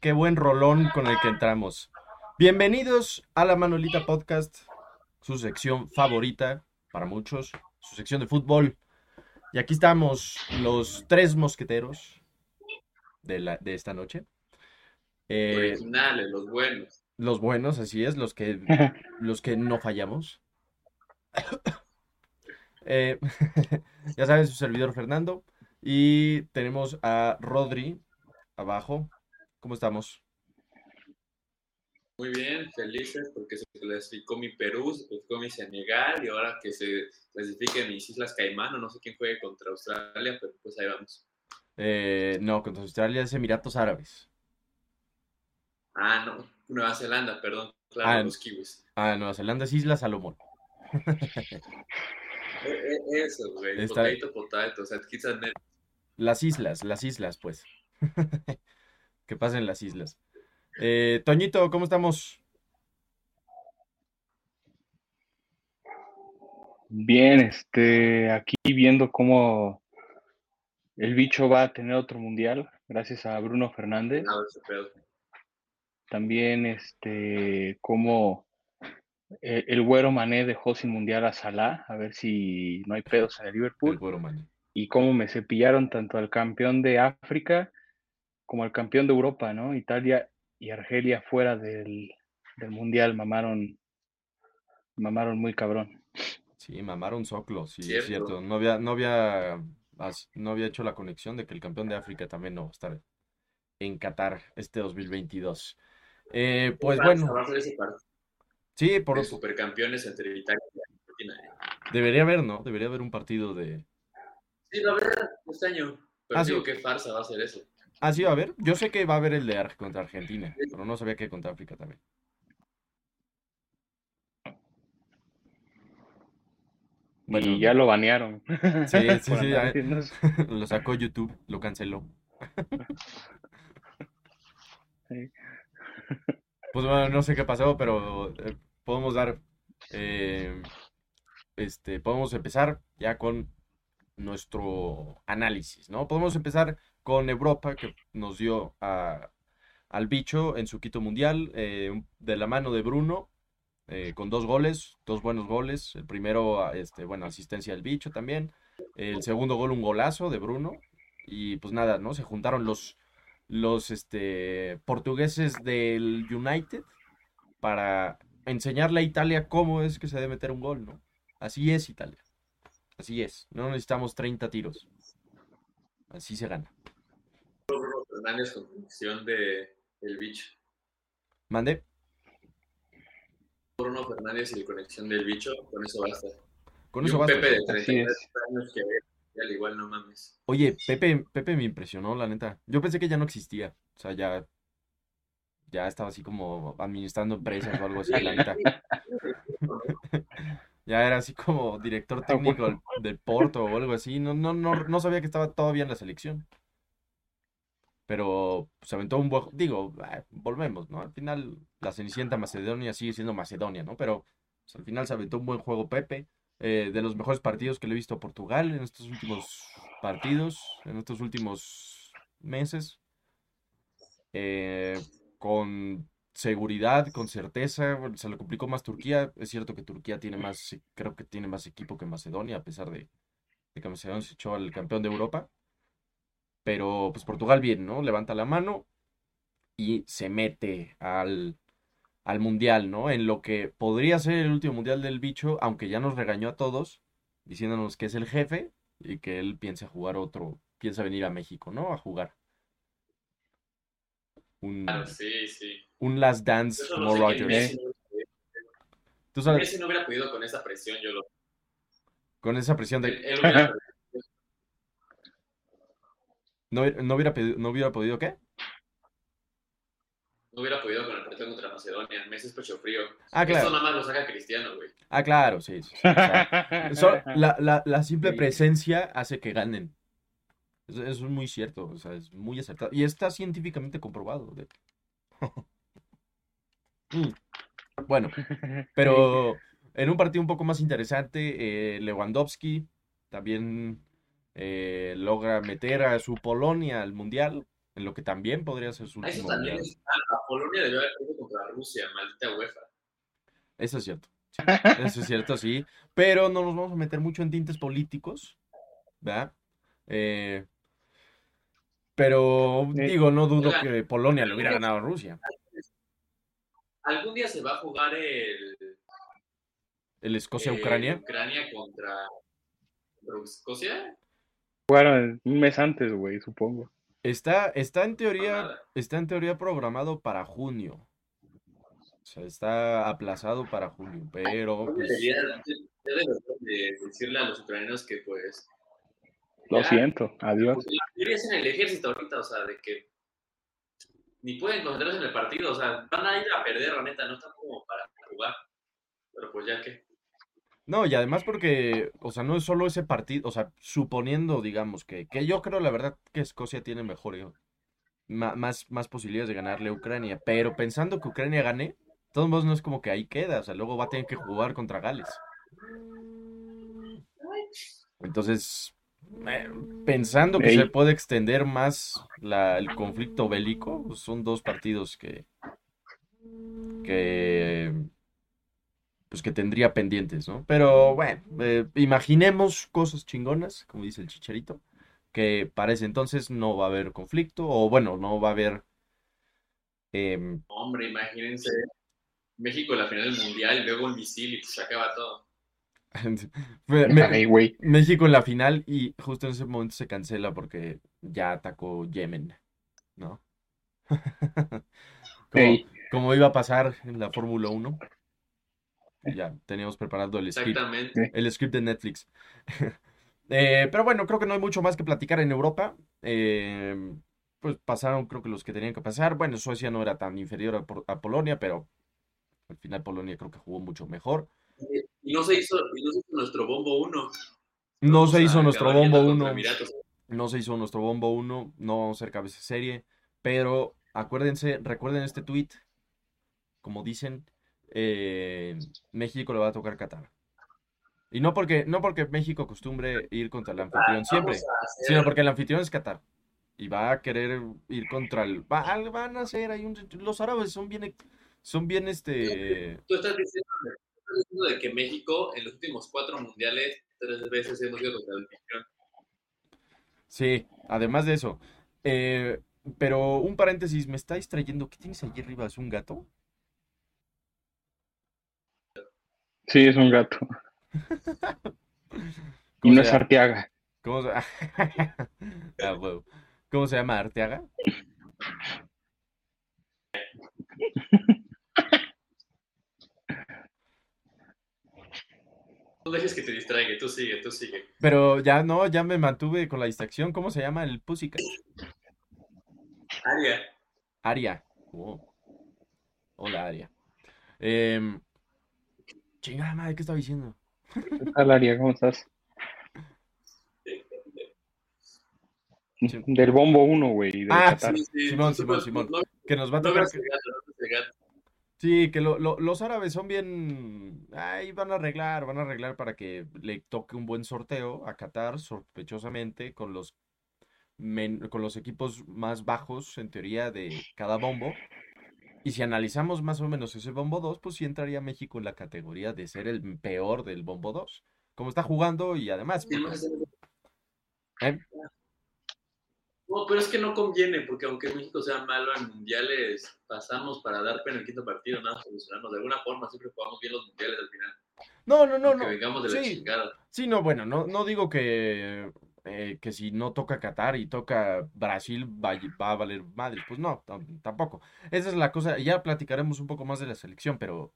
Qué buen rolón con el que entramos. Bienvenidos a la Manolita Podcast, su sección favorita para muchos, su sección de fútbol. Y aquí estamos los tres mosqueteros de, la, de esta noche. Eh, Originales, los buenos. los buenos, así es, los que, los que no fallamos. Eh, ya sabes, su servidor Fernando. Y tenemos a Rodri abajo. ¿Cómo estamos? Muy bien, felices porque se clasificó mi Perú, se clasificó mi Senegal y ahora que se clasifiquen mis Islas Caimán, o no sé quién juegue contra Australia, pero pues ahí vamos. Eh, no, contra Australia es Emiratos Árabes. Ah, no, Nueva Zelanda, perdón, claro, Ah, los kiwis. Ah, Nueva Zelanda es Isla Salomón. E- e- Eso, güey, Está- potato, potato, o sea, quizás Las islas, las islas, pues. Que pasen las islas. Eh, Toñito, ¿cómo estamos? Bien, este, aquí viendo cómo el bicho va a tener otro mundial, gracias a Bruno Fernández. ese pedo. También, este, cómo eh, el güero Mané dejó sin mundial a Salah, a ver si no hay pedos en el El Liverpool. güero. Y cómo me cepillaron tanto al campeón de África como al campeón de Europa, ¿no? Italia y Argelia fuera del, del mundial, mamaron, mamaron muy cabrón. Sí, mamaron soclo, sí, es Cierto. No había, no había, no había hecho la conexión de que el campeón de África también no va a estar en Qatar este 2022. Eh, pues bueno, Va a ser ese partido sí, por, de supercampeones entre Italia y Argentina. ¿eh? debería haber, ¿no? Debería haber un partido de... Sí, la verdad, este año. Pero Ah, digo, sí. qué farsa va a ser eso. Ah, sí, va a haber. Yo sé que va a haber el de Ar- contra Argentina, pero no sabía que contra África también. Bueno, Y ya lo banearon. Sí, sí, sí, ya- lo sacó YouTube, lo canceló. Sí. Pues bueno, no sé qué pasó, pero eh, podemos dar, eh, este, podemos empezar ya con nuestro análisis, ¿no? Podemos empezar con Europa, que nos dio a- al bicho en su quito mundial, eh, de la mano de Bruno, eh, con dos goles, dos buenos goles. El primero, este, bueno, asistencia del bicho también. El segundo gol, un golazo de Bruno. Y pues nada, ¿no? Se juntaron los, los este, portugueses del United para enseñarle a Italia cómo es que se debe meter un gol, ¿no? Así es Italia. Así es. No necesitamos 30 tiros. Así se gana. Bruno Fernández con conexión de el bicho. Mande. Bruno Fernández y la conexión del bicho, con eso basta. Con Y eso un basta. Pepe de Así 33 es. años que al igual no mames. Oye, Pepe, Pepe me impresionó, la neta. Yo pensé que ya no existía. O sea, ya, ya estaba así como administrando empresas o algo así, la neta. Ya era así como director Ah, técnico del, Porto o algo así. No, no, no, no sabía que estaba todavía en la selección. Pero se aventó un buen... Digo, ah, volvemos, ¿no? Al final la Cenicienta Macedonia sigue siendo Macedonia, ¿no? Pero pues, al final se aventó un buen juego Pepe. eh, de los mejores partidos que le he visto a Portugal en estos últimos partidos, en estos últimos meses. Eh, con seguridad, con certeza. se le complicó más Turquía. Es cierto que Turquía tiene más, creo que tiene más equipo que Macedonia, a pesar de, de que Macedonia se echó al campeón de Europa. Pero pues Portugal bien, ¿no? Levanta la mano y se mete al, al mundial, ¿no? En lo que podría ser el último mundial del bicho, aunque ya nos regañó a todos, diciéndonos que es el jefe y que él piensa jugar otro, piensa venir a México, ¿no? A jugar. Un, Claro, sí, sí. un last dance Yo como solo sé que Rogers. Messi no- Tú sabes, Messi no hubiera podido con esa presión, yo lo con esa presión de... él hubiera ¿No, no hubiera, no hubiera podido qué? no hubiera podido con el partido contra Macedonia. Messi es pecho frío. Ah, Esto claro. nada más lo saca Cristiano, güey. Ah, claro, sí. sí, sí, o sea, So- la, la- la simple Sí. presencia hace que ganen. Eso, eso es muy cierto, o sea, es muy acertado. Y está científicamente comprobado. de-. Bueno, pero en un partido un poco más interesante, eh, Lewandowski también eh, logra meter a su Polonia al Mundial, en lo que también podría ser su Ah, Eso último también Mundial. es. ah, a Polonia debió haber perdido contra Rusia, maldita UEFA. Eso es cierto. sí, Eso es cierto, sí. Pero no nos vamos a meter mucho en tintes políticos, ¿verdad? Eh, pero Sí. digo, no dudo que Polonia le hubiera ganado a Rusia. Algún día se va a jugar el. El eh, Escocia-Ucrania. Ucrania contra. contra Escocia. Jugaron un mes antes, güey, supongo. Está, está en teoría, está en teoría programado para junio. O sea, está aplazado para junio, pero pues, Debería debería de decirle a los ucranianos que, pues. Lo ya, siento, adiós. pues, la mayoría es en el ejército ahorita, o sea, de que. Ni pueden concentrarse en el partido, o sea, van a ir a perder, la neta, no están como para jugar. Pero pues ya que. No, y además porque, o sea, no es solo ese partido, o sea, suponiendo, digamos, que, que yo creo la verdad que Escocia tiene mejor, ma- más, más posibilidades de ganarle a Ucrania, pero pensando que Ucrania gane, de todos modos no es como que ahí queda, o sea, luego va a tener que jugar contra Gales. Entonces, eh, pensando que Ey. se puede extender más la- el conflicto bélico, pues son dos partidos que, que, pues que tendría pendientes, ¿no? Pero bueno, eh, imaginemos cosas chingonas, como dice el Chicharito, que para ese entonces no va a haber conflicto, o bueno, no va a haber... em, Hombre, imagínense. México en la final del mundial y luego un misil y pues se acaba todo. me- me-. México en la final y justo en ese momento se cancela porque ya atacó Yemen, ¿no? Como, iba a pasar en la Fórmula 1. Ya teníamos preparado el script, el script de Netflix. Eh, pero bueno, creo que no hay mucho más que platicar en Europa. Eh, pues pasaron, creo que los que tenían que pasar. Bueno, Suecia no era tan inferior a Polonia, pero al final Polonia creo que jugó mucho mejor. Y no se hizo, y no se hizo nuestro bombo 1. No se hizo nuestro bombo 1. uno. No se hizo nuestro bombo 1, no vamos a ser cabeza serie, pero acuérdense, recuerden este tweet, como dicen, eh, México le va a tocar Qatar. Y no porque, no porque México acostumbre ir contra el anfitrión siempre, sino porque el anfitrión es Qatar. Y va a querer ir contra el... va- van a hacer ahí un... Los árabes son bien... Son bien este... Tú estás diciendo, diciendo de que México en los últimos cuatro mundiales tres veces hemos ido contra el anfitrión. Sí, además de eso. eh, pero un paréntesis, me está distrayendo. ¿Qué tienes allí arriba? ¿Es un gato? Sí, es un gato. Y ¿Cómo no es? Arteaga. ¿Cómo se... Ah. ¿Cómo se llama? ¿Arteaga? No dejes que te distraiga, tú sigue, tú sigue. Pero ya no, ya me mantuve con la distracción. ¿Cómo se llama el Pussycat? Aria, Aria. Oh. Hola, Aria. Em, chingada madre, ¿qué estaba diciendo? ¿Qué tal, Aria? ¿Cómo estás? Sí. Del bombo 1, güey. de Ah, Qatar. sí, sí, Simón, Simón, Simón. No, Que nos va a no tocar. no el gato. Sí, que lo- lo- los árabes son bien. Ahí van a arreglar, van a arreglar para que le toque un buen sorteo a Qatar, sospechosamente, con los, men- con los equipos más bajos, en teoría, de cada bombo. Y si analizamos más o menos ese bombo 2, pues sí entraría México en la categoría de ser el peor del bombo 2. Como está jugando y además. ¿Quién más porque- hace- ¿eh? No, pero es que no conviene, porque aunque México sea malo en mundiales, pasamos para dar pena el quinto partido, nada, solucionarnos. De alguna forma siempre jugamos bien los mundiales al final. No, no, no, aunque no. vengamos de la Sí, chingada. sí, no, bueno, no, no digo que, eh, que si no toca Qatar y toca Brasil va, va a valer madre. Pues no, tam- tampoco. Esa es la cosa. Ya platicaremos un poco más de la selección, pero,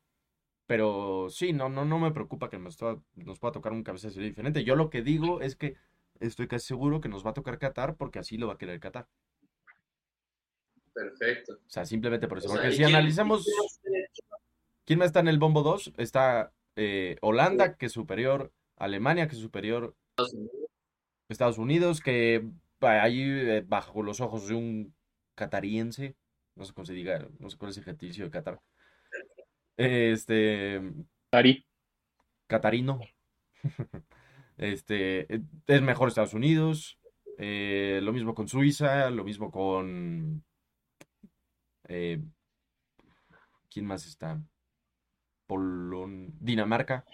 pero sí, no, no, no me preocupa que nos, to- nos pueda tocar un cabeza de serie diferente. Yo lo que digo es que estoy casi seguro que nos va a tocar Qatar porque así lo va a querer Qatar. Perfecto. O sea, simplemente por eso. O Porque ¿y si quién- analizamos quién más está en el bombo 2, está eh, Holanda, que es superior, Alemania, que es superior, Estados Unidos? Estados Unidos, que va ahí eh, bajo los ojos de un catariense, no sé cómo se diga, no sé cuál es el gentilicio de Qatar. Este, Ari. catarino. Este, eh, es mejor Estados Unidos. eh, lo mismo con Suiza, lo mismo con... eh, ¿quién más está? Polon... Dinamarca.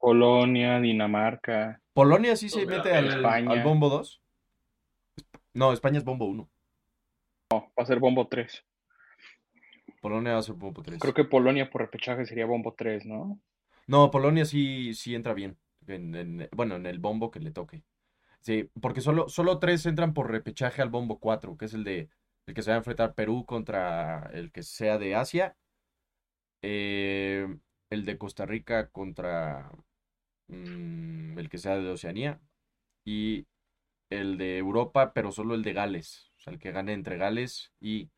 Polonia, Dinamarca. Polonia sí se mete al bombo 2. No, España es bombo 1. No, va a ser bombo 3. Polonia va a ser bombo 3. Creo que Polonia por repechaje sería bombo 3, ¿no? No, Polonia sí, sí entra bien. En- en- bueno, en el bombo que le toque. Sí, porque solo, solo tres entran por repechaje al bombo 4, que es el de el que se va a enfrentar Perú contra el que sea de Asia. eh, el de Costa Rica contra mm, el que sea de Oceanía. Y el de Europa, pero solo el de Gales. O sea, el que gane entre Gales y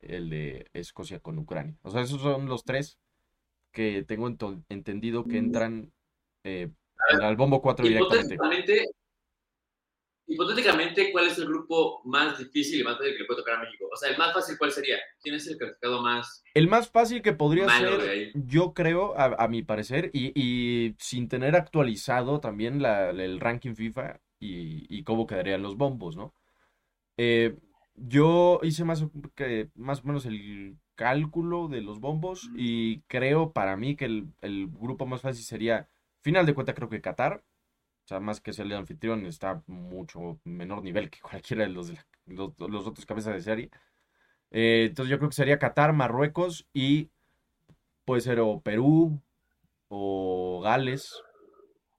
el de Escocia con Ucrania. O sea, esos son los tres que tengo entendido que entran eh, al bombo 4 directamente. Hipotéticamente, ¿cuál es el grupo más difícil y más fácil que le puede tocar a México? O sea, el más fácil, ¿cuál sería? ¿Quién es el calificado más? El más fácil que podría ser, yo creo, a, a mi parecer, y, y sin tener actualizado también la- el ranking FIFA y, y cómo quedarían los bombos, ¿no? Eh, yo hice más, que, más o menos el cálculo de los bombos y creo para mí que el, el grupo más fácil sería, final de cuenta, creo que Qatar. O sea, más que ser el anfitrión, está mucho menor nivel que cualquiera de los, de los, otros cabezas de serie. Eh, entonces yo creo que sería Qatar, Marruecos y puede ser o Perú o Gales.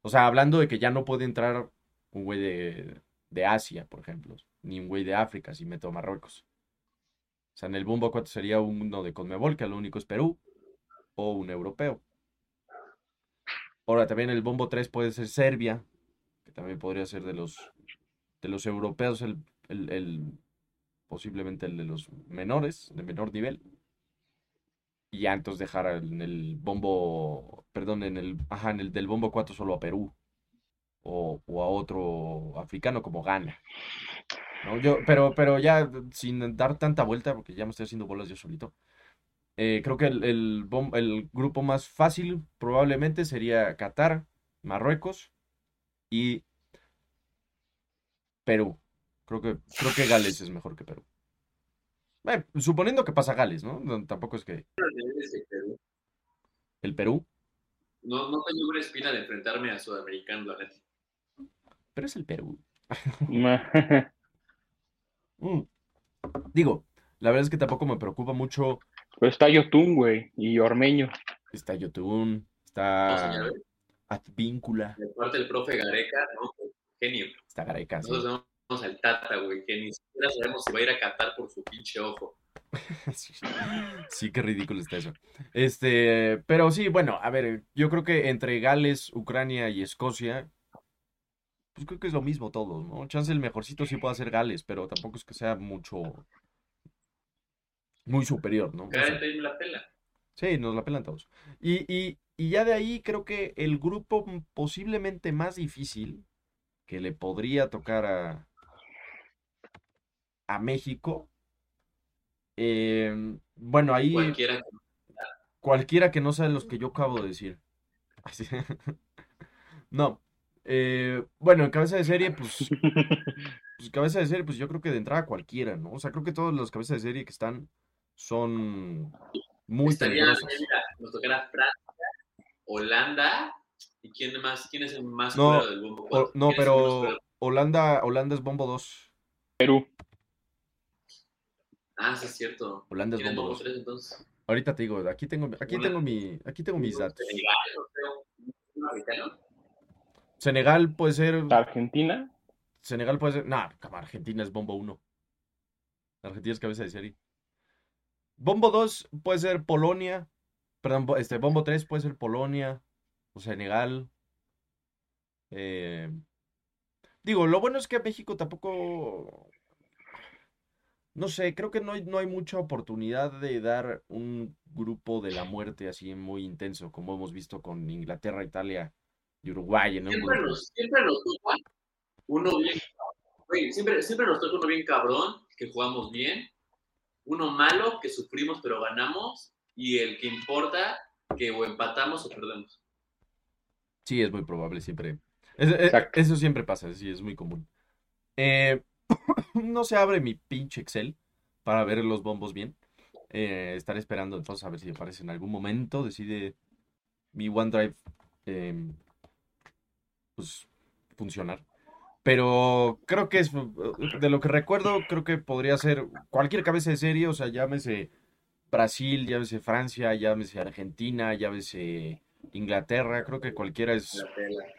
O sea, hablando de que ya no puede entrar un güey de, de Asia, por ejemplo, ni un güey de África si meto a Marruecos. O sea, en el Bombo 4 sería uno de Conmebol, que lo único es Perú, o un europeo. Ahora también el Bombo 3 puede ser Serbia, que también podría ser de los, de los europeos el, posiblemente el de los menores, de menor nivel. Y ya entonces dejar en el bombo, perdón, en el, ajá, en el del bombo 4 solo a Perú. O, o a otro africano como Ghana. ¿no? Yo, pero, pero ya sin dar tanta vuelta, porque ya me estoy haciendo bolas yo solito. Eh, creo que el, el, grupo más fácil probablemente sería Qatar, Marruecos y Perú. Creo que, creo que Gales es mejor que Perú. Eh, suponiendo que pasa Gales, ¿no? No, Tampoco es que el Perú, No, no tengo una espina de enfrentarme a sudamericanos, la neta. pero es el Perú. Mm. Digo, la verdad es que tampoco me preocupa mucho. Pero está Yotun, güey, y Ormeño. Está Yotun, No, está señor, Advíncula, de parte del profe Gareca, ¿no? Genio. está Gareca, sí. Nosotros vamos al Tata, güey, que ni siquiera sabemos si va a ir a Qatar por su pinche ojo. Sí, sí, qué ridículo está eso. Este, pero sí, bueno, a ver, yo creo que entre Gales, Ucrania y Escocia, pues creo que es lo mismo todos, ¿no? Chance el mejorcito sí puede ser Gales, pero tampoco es que sea mucho, muy superior, ¿no? Me la pela. Sí, nos la pelan todos. Y, y, y ya de ahí creo que el grupo posiblemente más difícil que le podría tocar a, a México. eh, bueno, ahí Cualquiera. cualquiera que no sea los que yo acabo de decir. Así. No. eh, bueno, en cabeza de serie, pues, pues cabeza de serie, pues yo creo que de entrada cualquiera, ¿no? O sea, creo que todos los cabezas de serie que están son muy Estaría, peligrosos. mira, nos tocará Francia, Holanda. ¿Y quién más? ¿Quién es el más No, fuera del bombo? O- cuatro? no, ¿Quién es el más pero? Holanda, Holanda es bombo 2. Perú. Ah, sí, es cierto. Holanda es ¿Quién es bombo bombo 2. 3 entonces? Ahorita te digo, aquí tengo, aquí tengo mi, aquí tengo mis datos. Senegal, puede ser, Argentina. Senegal puede ser, no, como Argentina es bombo 1. Argentina es cabeza de serie. Bombo 2 puede ser Polonia, perdón, este, bombo 3 puede ser Polonia o Senegal. Eh, digo, lo bueno es que México tampoco, no sé, creo que no hay, no hay mucha oportunidad de dar un grupo de la muerte así muy intenso, como hemos visto con Inglaterra, Italia y Uruguay en Siempre nos, siempre nos toca uno bien. Oye, siempre, siempre nos toca uno bien cabrón, que jugamos bien. Uno malo, que sufrimos pero ganamos. Y el que importa, que o empatamos o perdemos. Sí, es muy probable siempre. Es- es- Exacto. eso siempre pasa, sí, es muy común. Eh, no se abre mi pinche Excel para ver los bombos bien. Eh, estaré esperando entonces a ver si aparece en algún momento. Decide mi OneDrive eh, pues funcionar. Pero creo que es de lo que recuerdo, creo que podría ser cualquier cabeza de serie, o sea, llámese Brasil, llámese Francia, llámese Argentina, llámese Inglaterra, creo que cualquiera es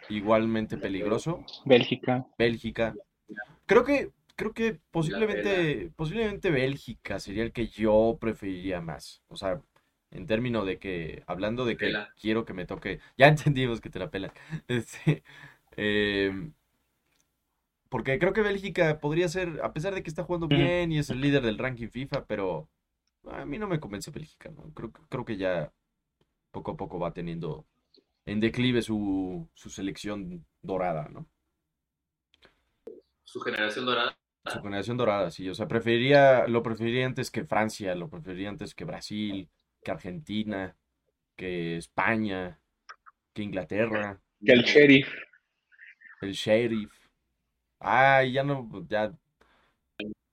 igualmente peligroso. Bélgica. Bélgica. Creo que, creo que posiblemente, posiblemente Bélgica sería el que yo preferiría más. O sea, en términos de que, hablando de que Pela. quiero que me toque, ya entendimos que te la pelan. Este, em, porque creo que Bélgica podría ser, a pesar de que está jugando bien y es el líder del ranking FIFA, pero a mí no me convence Bélgica, ¿no? Creo, creo que ya poco a poco va teniendo en declive su, su selección dorada, ¿no? Su generación dorada. Su generación dorada, sí. O sea, preferiría, lo preferiría antes que Francia, lo preferiría antes que Brasil, que Argentina, que España, que Inglaterra, Que el sheriff. el Sheriff. Ay, ya no, ya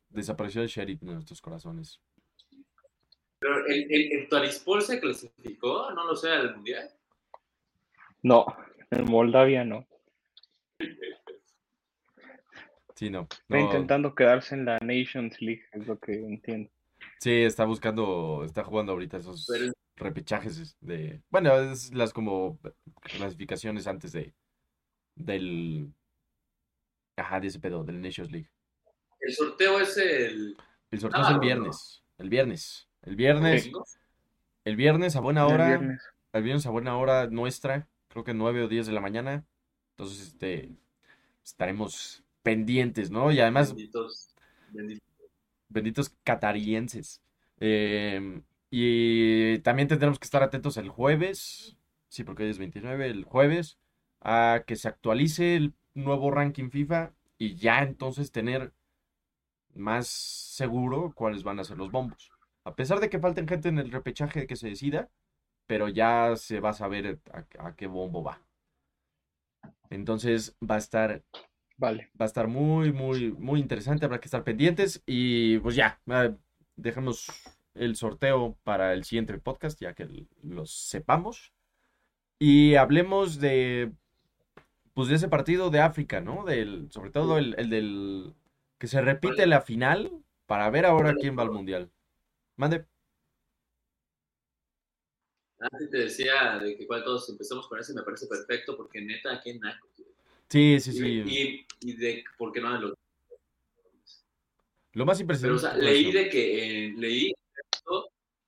desapareció el Sheriff de nuestros corazones. Pero el, el, el Talispol se clasificó, no lo sé, al mundial. No, en Moldavia no. Sí, no. Está no. intentando quedarse en la Nations League, es lo que entiendo. Sí, está buscando, está jugando ahorita esos Pero repechajes de, bueno, es las como clasificaciones antes de, del, ajá, de ese pedo, del Nations League. el sorteo es el. El sorteo es el viernes, el viernes, el viernes, el viernes a buena El hora, viernes. el viernes a buena hora nuestra, creo que 9 o 10 de la mañana, entonces, este, estaremos pendientes, ¿no? Y además, Benditos, benditos. benditos catarienses. Eh, y también tendremos que estar atentos el jueves, sí, porque hoy es 29, el jueves, a que se actualice el nuevo ranking FIFA y ya entonces tener más seguro cuáles van a ser los bombos. A pesar de que falten gente en el repechaje que se decida, pero ya se va a saber a, a qué bombo va. Entonces va a estar Vale. Va a estar muy, muy, muy interesante. Habrá que estar pendientes. Y pues ya, eh, dejemos el sorteo para el siguiente podcast, ya que los sepamos. Y hablemos de, pues de ese partido de África, ¿no? Del, sobre todo el, el del, que se repite la final para ver ahora quién va al mundial. Mande. Antes te decía de que cuando todos empezamos con ese me parece perfecto porque neta, qué naco. Sí, sí, sí. y, y de por qué no los. Lo más Pero, o impresionante. sea, leí de que eh, leí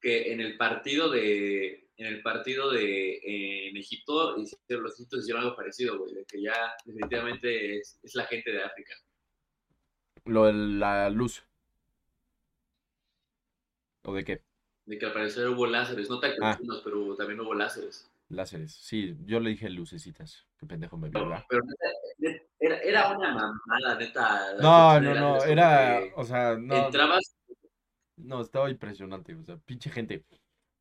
que en el partido de en el partido de eh, en Egipto hicieron- los egipcios hicieron algo parecido, güey, de que ya definitivamente es, es la gente de África. Lo de la luz. ¿O de qué? De que al parecer hubo láseres, no tan Ah. pero también hubo láseres. Láseres. Sí, yo le dije lucecitas. Qué pendejo me vi, Pero, era, era una mamada, neta. No, no, no, láseres, era, o sea, no, Entrabas, no, estaba impresionante, o sea, pinche gente.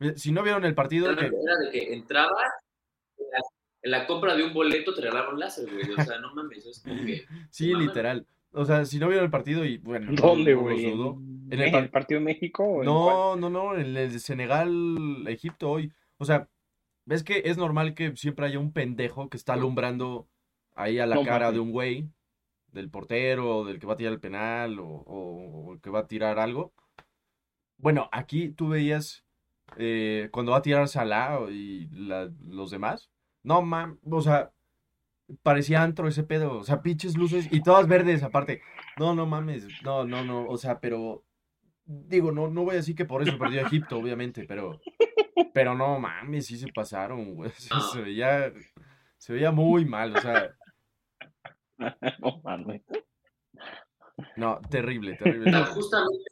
Eh, Si no vieron el partido, que, era de que entrabas, en la, en la compra de un boleto te regalaban láser, güey. O sea, no mames, es como que. sí, literal. O sea, si no vieron el partido y, bueno, no- ¿Dónde, no güey? dudo. ¿En, En el par- el partido de México? o en cuál? No, no, no, en el de Senegal, Egipto hoy. O sea, ves que es normal que siempre haya un pendejo que está alumbrando ahí a la No cara de un güey del portero, del que va a tirar el penal o, o- o el que va a tirar algo. Bueno, aquí tú veías eh, cuando va a tirar Salah y la- los demás. No, mam, o sea, parecía antro ese pedo. O sea, pinches luces y todas verdes aparte. No, no mames, no, no, no, o sea, pero digo, no, no voy a decir que por eso perdió Egipto, obviamente, pero, pero no mames, sí se pasaron, güey. O sea, No. se veía, se veía muy mal, o sea, No mames. no, terrible, terrible. No. justamente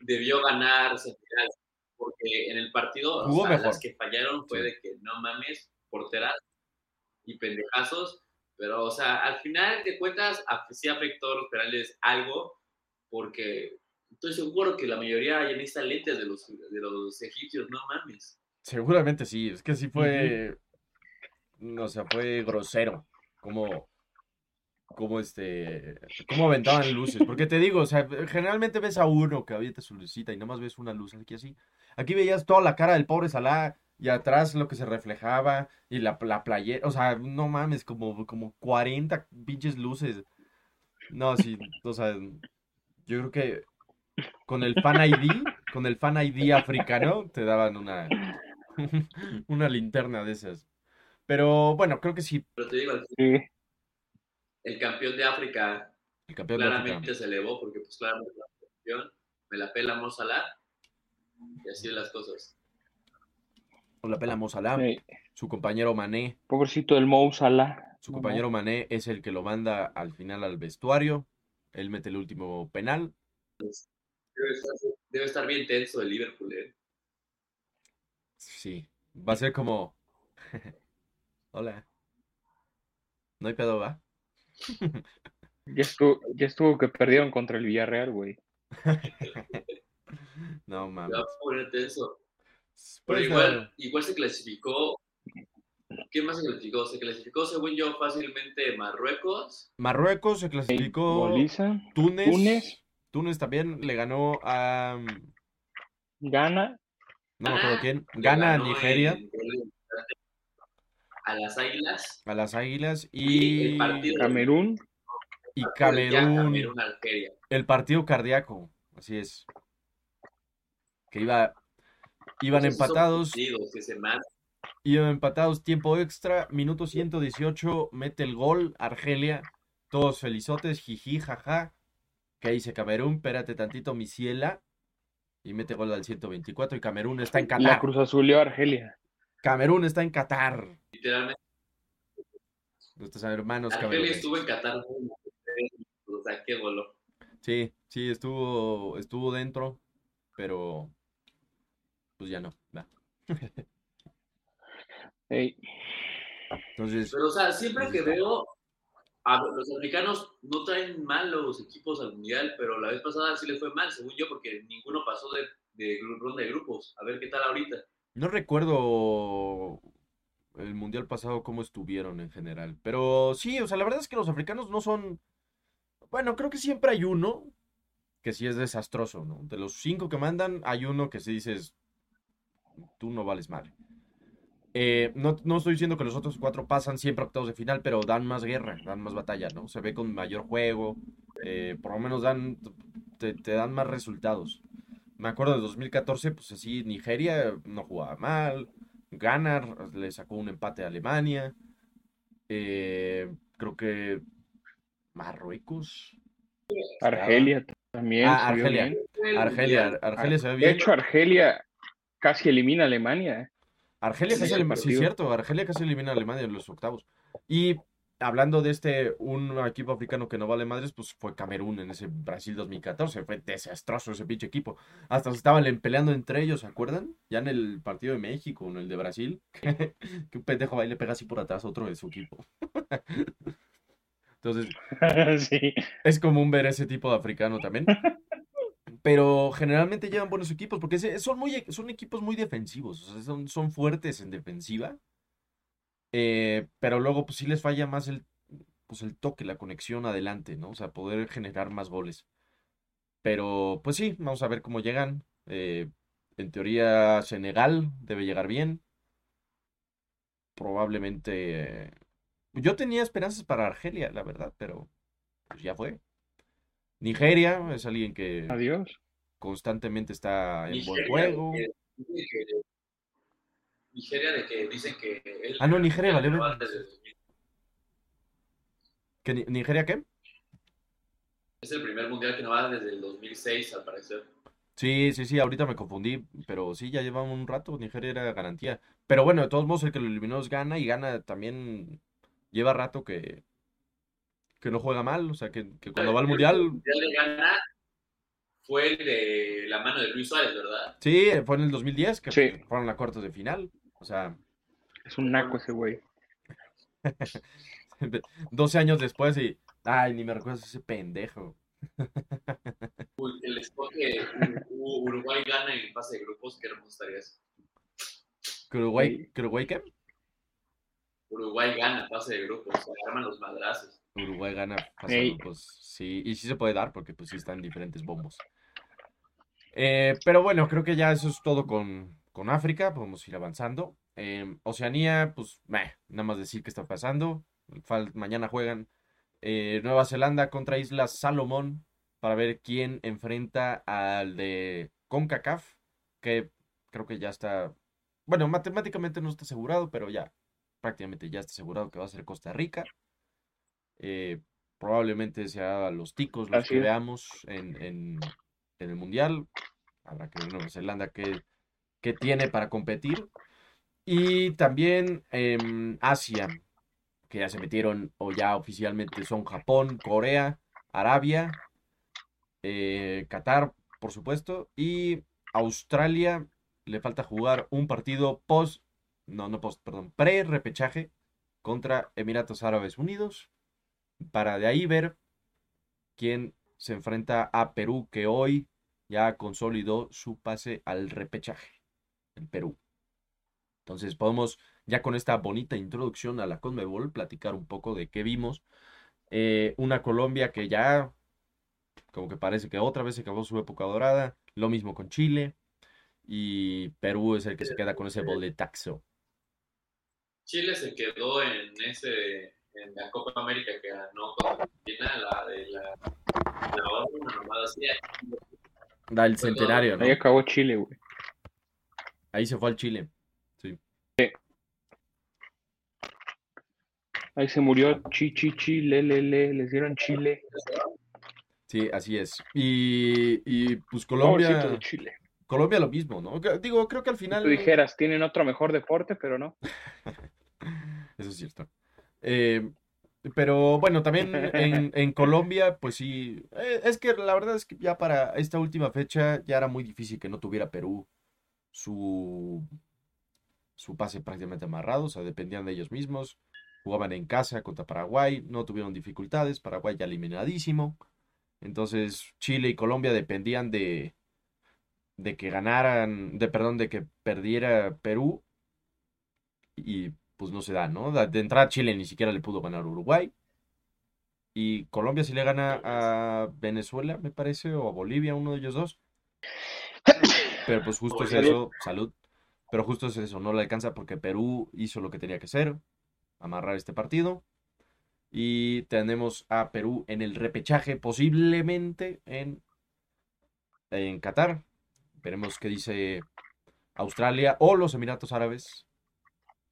debió ganar Senegal, porque en el partido o sea, las que fallaron fue Sí. de que no mames, porteras y pendejazos, pero o sea, al final de cuentas sí afectó a los penales algo, porque estoy seguro que la mayoría ya necesitan lentes de los, de los egipcios, no mames. Seguramente sí, es que sí fue, o sea, fue grosero, como, como este, como aventaban luces, porque te digo, o sea, generalmente ves a uno que avienta su lucita y nada más ves una luz aquí así, aquí veías toda la cara del pobre Salah y atrás lo que se reflejaba y la, la playera, o sea, no mames, como, como 40 pinches luces, no, sí, o sea, yo creo que con el Fan ID, con el Fan ID africano, te daban una, una linterna de esas. Pero bueno, creo que sí, Pero te digo, Sí. El campeón de África el campeón de África. claramente se elevó, porque pues claramente la campeón, me la pela Mo Salah, y así las cosas. Con la pela Mo Salah, Sí. su compañero Mané, Pobrecito del Mou Salah. su compañero Mané es el que lo manda al final al vestuario. Él mete el último penal. Debe estar, debe estar bien tenso el Liverpool, ¿eh? Sí, va a ser como Hola. No hay pedo, ¿va? Ya estuvo, ya estuvo que perdieron contra el Villarreal, güey. No mames. va a poner tenso. Pero Pues, igual, igual se clasificó. ¿Qué más se clasificó? Se clasificó, según yo, fácilmente Marruecos. Marruecos se clasificó. Goliza, Túnez. Túnez. Túnez también le ganó a. Gana. No me acuerdo quién. le Gana a Nigeria, en- A las Águilas. a las Águilas Y el y, partido- Camerún. y Camerún. Camerún, Algeria. El partido cardíaco. Así es. Que iba. Iban empatados. que se. Iban empatados tiempo extra. Minuto 118. Mete el gol. Argelia. Todos felizotes. Jiji, jaja. Que dice Camerún. Espérate tantito, mi ciela. Y mete gol al 124. Y Camerún está en La Qatar. Cruz Azulió a Argelia. Camerún está en Qatar. Literalmente, Nuestros hermanos Argelia estuvo en Qatar. O sea, qué golo. Sí, sí, estuvo, estuvo dentro, pero pues ya no. Entonces, Pero, o sea, siempre Ahí que veo a los africanos no traen mal los equipos al mundial, pero la vez pasada sí les fue mal, según yo, porque ninguno pasó de, ronda de grupos. A ver qué tal ahorita. no recuerdo el mundial pasado cómo estuvieron en general, pero sí, o sea, la verdad es que los africanos no son, bueno, creo que siempre hay uno que sí es desastroso, ¿no? De los cinco que mandan, hay uno que sí dices, tú no vales madre. Eh, no, no estoy diciendo que los otros cuatro pasan siempre octavos de final, pero dan más guerra, dan más batalla, ¿no? Se ve con mayor juego, eh, por lo menos dan, te, te dan más resultados. Me acuerdo de 2014, pues así, Nigeria no jugaba mal, Ghana le sacó un empate a Alemania, eh, creo que Marruecos, Argelia también. Ah, Argelia. bien. Argelia, Argelia se ve De bien. hecho, Argelia casi elimina a Alemania. ¿eh? Argelia Sí, casi el elimina, sí, cierto, Argelia casi elimina a Alemania en los octavos. Y hablando de este, un equipo africano que no vale madres, pues fue Camerún en ese Brasil 2014, fue desastroso ese pinche equipo. Hasta se estaban le- peleando entre ellos, ¿se acuerdan? Ya en el partido de México, en el de Brasil, que un pendejo va y le pega así por atrás a otro de su equipo. Entonces, sí. es común ver ese tipo de africano también. Pero generalmente llevan buenos equipos porque son, muy, son equipos muy defensivos. o sea, son, son fuertes en defensiva. Eh, pero luego pues sí les falla más el, pues, el toque, la conexión adelante, ¿no? O sea, poder generar más goles. Pero pues sí, vamos a ver cómo llegan. Eh, en teoría Senegal debe llegar bien. Probablemente... eh, Yo tenía esperanzas para Argelia, la verdad, pero pues ya fue. Nigeria es alguien que Adiós. constantemente está en buen Nigeria, juego. de que- Nigeria de que dicen que él- Ah, no, Nigeria, vale, no va vale. desde el 2000. ¿Que Ni- ¿Nigeria qué? Es el primer mundial que no va desde el 2006, al parecer. Sí, sí, sí, ahorita me confundí, pero sí, ya llevamos un rato, Nigeria era garantía. Pero bueno, de todos modos, el que lo eliminó es Ghana y Ghana también lleva rato que, que no juega mal, o sea, que, que cuando va al El Mundial, mundial de Ghana fue el de la mano de Luis Suárez, ¿verdad? sí, fue en el 2010, que Sí. fueron a cuartos de final, o sea, Es un naco ese güey. 12 años después y, ay, ni me recuerdas ese pendejo. El spot que Uruguay gana en fase de grupos, qué hermoso estaría eso. ¿Que Uruguay, Sí. que Uruguay qué? Uruguay gana en fase de grupos, se arman los madrazos. Uruguay gana fase de grupos, sí, y sí se puede dar porque pues sí están diferentes bombos. Eh, pero bueno, creo que ya eso es todo con, con África, podemos ir avanzando. Eh, Oceanía, pues meh, nada más decir qué está pasando. Fal- mañana juegan eh, Nueva Zelanda contra Islas Salomón para ver quién enfrenta al de CONCACAF, que creo que ya está, bueno, matemáticamente no está asegurado, pero ya prácticamente ya está asegurado que va a ser Costa Rica. Eh, probablemente sea los ticos los Así que es. veamos en, en- en el Mundial. Habrá que ver Nueva Zelanda qué, qué tiene para competir. Y también em, Asia, que ya se metieron o ya oficialmente son Japón, Corea, Arabia, eh, Qatar, por supuesto, y Australia. Le falta jugar un partido post, no, no post, perdón, pre-repechaje contra Emiratos Árabes Unidos para de ahí ver quién se enfrenta a Perú, que hoy ya consolidó su pase al repechaje, el Perú. Entonces podemos, ya con esta bonita introducción a la Conmebol, platicar un poco de qué vimos. Eh, una Colombia que ya, como que parece que otra vez se acabó su época dorada, lo mismo con Chile, y Perú es el que se queda con ese boletaxo. Chile se quedó en ese en la Copa América que ganó contra Argentina, la de la, la así. Da el centenario, ¿no? Ahí acabó Chile, güey. Ahí se fue al Chile. Ahí se murió chi, chi, chi, le, le, le, les dieron Chile. Sí, así es. Y, y pues Colombia, de Chile. Colombia lo mismo, ¿no? Digo, creo que al final... Tú dijeras, tienen otro mejor deporte, pero no. Eso es cierto. Eh, pero bueno, también en, en Colombia, pues sí, eh, es que la verdad es que ya para esta última fecha ya era muy difícil que no tuviera Perú su, su pase prácticamente amarrado, o sea, dependían de ellos mismos, jugaban en casa contra Paraguay, no tuvieron dificultades, Paraguay ya eliminadísimo, entonces Chile y Colombia dependían de, de que ganaran, de perdón, de que perdiera Perú y pues no se da, ¿no? De entrada Chile ni siquiera le pudo ganar Uruguay. Y Colombia sí le gana a Venezuela, me parece, o a Bolivia, uno de ellos dos. Pero pues justo es eso, salud. Pero justo es eso, no le alcanza porque Perú hizo lo que tenía que hacer, amarrar este partido. Y tenemos a Perú en el repechaje, posiblemente en, en Qatar. Veremos qué dice Australia o los Emiratos Árabes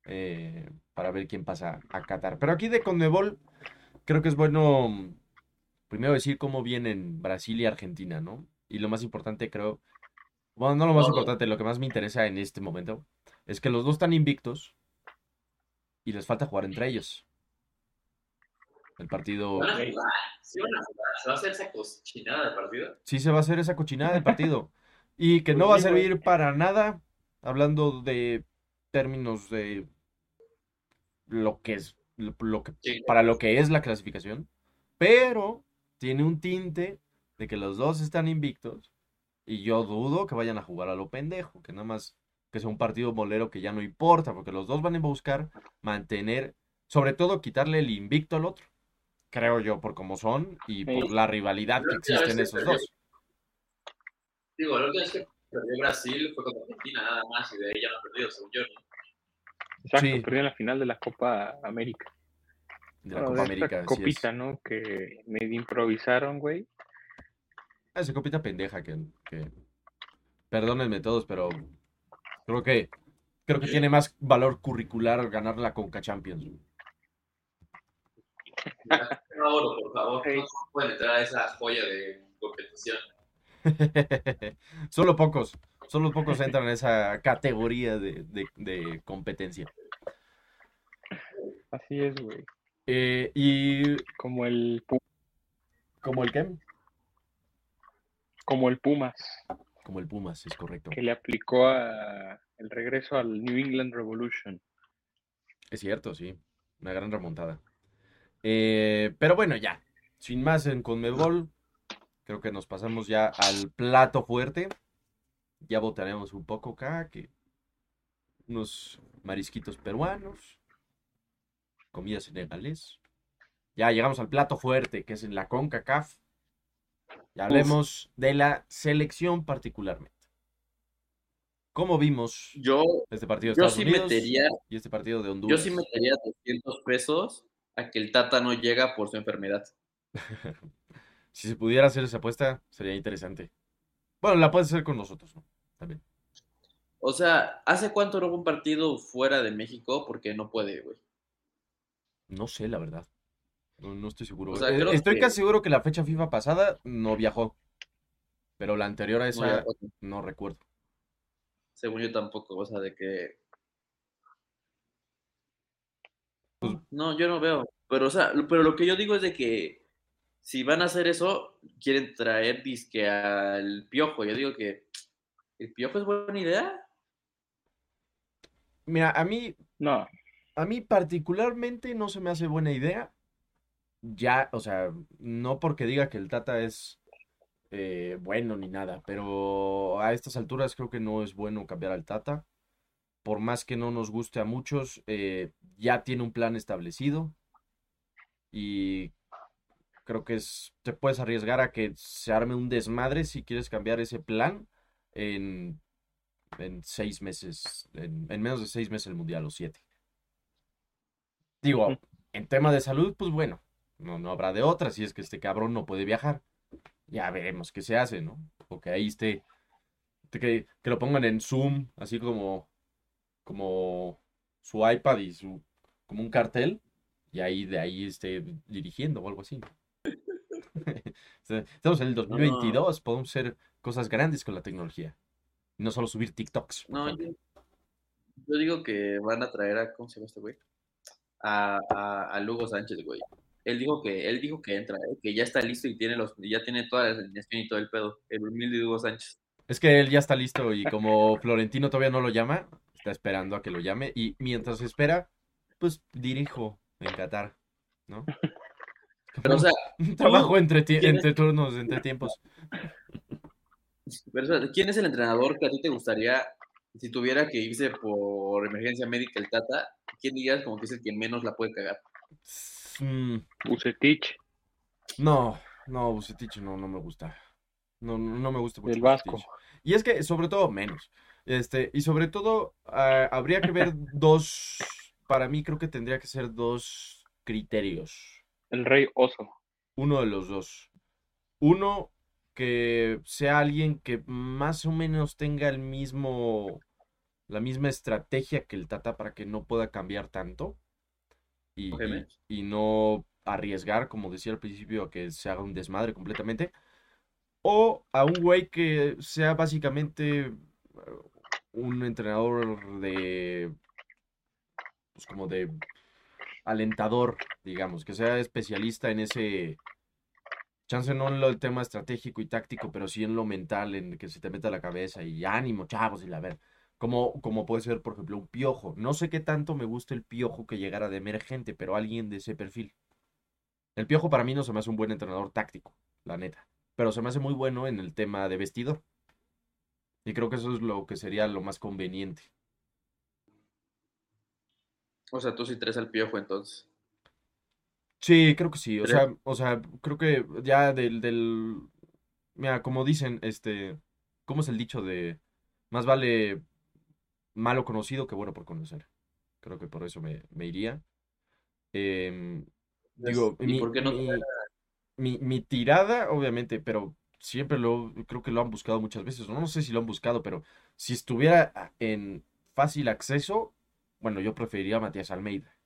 eh, para ver quién pasa a Qatar. Pero aquí de Conmebol, creo que es bueno primero decir cómo vienen Brasil y Argentina, ¿no? Y lo más importante, creo, bueno, no lo más importante, lo que más me interesa en este momento es que los dos están invictos y les falta jugar entre ellos. El partido, Van a jugar, sí van a jugar, se va a hacer esa cochinada de partido. sí se va a hacer esa cochinada del partido. Y que no va a servir para nada, hablando de términos de lo que es, lo, lo que, Sí. para lo que es la clasificación, pero tiene un tinte de que los dos están invictos y yo dudo que vayan a jugar a lo pendejo, que nada más que sea un partido bolero que ya no importa, porque los dos van a buscar mantener, sobre todo quitarle el invicto al otro, creo yo, por cómo son y por la rivalidad que existe en esos perdió. dos. Digo, la última vez que perdió Brasil fue contra Argentina nada más y de ahí ya no ha perdido, según yo. ¿no? Exacto, Sí. perdió en la final de la Copa América. de la Bueno, Copa de América. esta es. copita, ¿no? Que medio improvisaron, güey. Ah, Esa copita pendeja que, que- Perdónenme todos, pero creo que creo que tiene más valor curricular ganar la Conca Champions. Por favor, por favor, Sí. no pueden entrar a esa joya de competición. Solo pocos, solo pocos entran en esa categoría de, de- de competencia. Así es, güey. Eh, y Como el, como el qué? Como el Pumas, Como el Pumas, es correcto. que le aplicó a el regreso al New England Revolution. Es cierto, sí. Una gran remontada. Eh, pero bueno, ya. Sin más en Conmebol, creo que nos pasamos ya al plato fuerte. Ya votaremos un poco acá, que unos marisquitos peruanos, comida senegalés. Ya llegamos al plato fuerte, que es en la CONCACAF. Y hablemos de la selección particularmente. ¿Cómo vimos Yo, este partido de yo sí Unidos metería, y este partido de yo Honduras? sí metería 200 pesos a que el Tata no llega por su enfermedad. Si se pudiera hacer esa apuesta, sería interesante. Bueno, la puedes hacer con nosotros, ¿no? También. O sea, ¿hace cuánto no hubo un partido fuera de México? Porque no puede, güey. No sé, la verdad. No, no estoy seguro. O sea, Eh, creo estoy que- casi seguro que la fecha FIFA pasada no viajó. Pero la anterior a esa no recuerdo. según yo tampoco, o sea, de que... Pues- No, yo no veo. Pero, o sea, lo- pero lo que yo digo es de que si van a hacer eso, quieren traer disque al piojo. Yo digo que el piojo es buena idea. Mira, a mí, No, a mí particularmente no se me hace buena idea. Ya, o sea, no porque diga que el Tata es eh, bueno ni nada, pero a estas alturas creo que no es bueno cambiar al Tata. Por más que no nos guste a muchos, eh, ya tiene un plan establecido y creo que es, te puedes arriesgar a que se arme un desmadre si quieres cambiar ese plan en, en seis meses, en, en menos de seis meses el Mundial o siete. Digo, en tema de salud, pues bueno, no, no habrá de otra si es que este cabrón no puede viajar. Ya veremos qué se hace, ¿no? Porque ahí esté, que, que lo pongan en Zoom, así como, como su iPad y su, como un cartel, y ahí de ahí esté dirigiendo o algo así. O sea, Estamos en el 2022, podemos hacer cosas grandes con la tecnología. No solo subir TikToks. No, yo, yo digo que van a traer a, ¿cómo se llama este güey? A, a, a Lugo Sánchez, güey. Él dijo que, él dijo que entra, ¿eh? que ya está listo y tiene los, ya tiene toda la alineación y todo el pedo. El humilde Hugo Sánchez. Es que él ya está listo y como Florentino todavía no lo llama, está esperando a que lo llame. Y mientras espera, pues dirijo en Qatar, ¿no? Pero, o sea, Un trabajo entre, entre turnos, entre tiempos. pero, ¿quién es el entrenador que a ti te gustaría, si tuviera que irse por emergencia médica el Tata, quién dirías como que es el que menos la puede cagar? Mm, Bucetich, no, no, Bucetich no, no me gusta. No, no no me gusta mucho del Vasco. Bucetich. Y es que, sobre todo, menos. Este, y sobre todo, ah, habría que ver dos, para mí creo que tendría que ser dos criterios. El Rey Oso. Uno de los dos. Uno, que sea alguien que más o menos tenga el mismo, la misma estrategia que el Tata para que no pueda cambiar tanto. Y, no arriesgar, como decía al principio, a que se haga un desmadre completamente. O a un güey que sea básicamente eh, un entrenador de, pues como de alentador, digamos, que sea especialista en ese, chance no en lo del tema estratégico y táctico, pero sí en lo mental, en que se te meta la cabeza y ánimo, chavos, y la ver. Como, como puede ser, por ejemplo, un piojo. No sé qué tanto me gusta el piojo que llegara de emergente, pero alguien de ese perfil. El piojo para mí no se me hace un buen entrenador táctico, la neta. Pero se me hace muy bueno en el tema de vestidor. Y creo que eso es lo que sería lo más conveniente. O sea, tú sí traes al piojo entonces. Sí, creo que sí. O sea, o sea, creo que ya del, del, mira, como dicen, este, ¿cómo es el dicho de más vale malo conocido que bueno por conocer? Creo que por eso me, me iría. Digo, ¿Y mi, por qué no mi, mi- mi tirada, obviamente, pero siempre lo, creo que lo han buscado muchas veces. No, no sé si lo han buscado, pero si estuviera en fácil acceso, bueno, yo preferiría a Matías Almeida.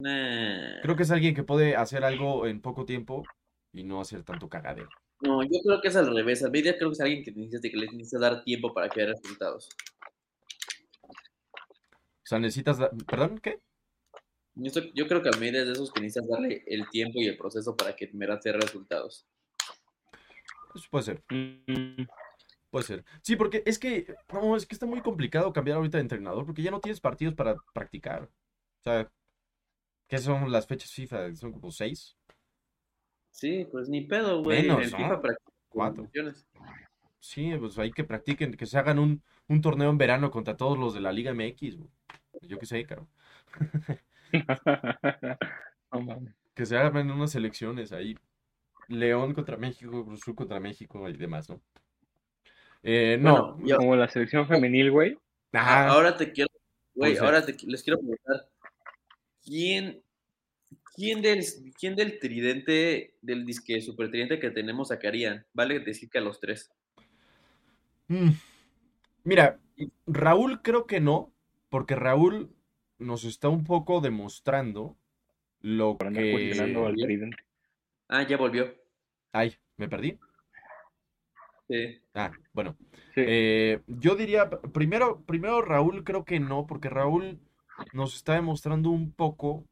Nah. Creo que es alguien que puede hacer algo en poco tiempo y no hacer tanto cagadero. No, yo creo que es al revés. Almeida creo que es alguien que necesita, que le necesita dar tiempo para que haya resultados. O sea, necesitas... da- ¿Perdón? ¿Qué? Yo, creo que Almeida es de esos que necesitas darle el tiempo y el proceso para que me dé resultados. Eso puede ser. Puede ser. Sí, porque es que, no, es que está muy complicado cambiar ahorita de entrenador porque ya no tienes partidos para practicar. O sea, ¿qué son las fechas FIFA? ¿Son como seis? Sí, pues ni pedo, güey. En Menos, el ¿no? FIFA Cuatro. funciones. Sí, pues hay que practiquen, que se hagan un, un torneo en verano contra todos los de la Liga MX. güey. Yo qué sé, caro. Que se hagan unas elecciones ahí. León contra México, Cruz contra México y demás, ¿no? Eh, no. Bueno, yo- Como la selección femenil, güey. Ajá. ahora te quiero, güey, ahora te- les quiero preguntar, ¿quién, quién del, quién del tridente, del disque super tridente que tenemos sacarían? Vale decir que a los tres. Mm. Mira, Raúl creo que no, porque Raúl nos está un poco demostrando lo Por al que... tridente. Ah, ya volvió. Ay, ¿me perdí? Sí. Ah, bueno. Sí. Eh, yo diría, primero, primero Raúl creo que no, porque Raúl nos está demostrando un poco,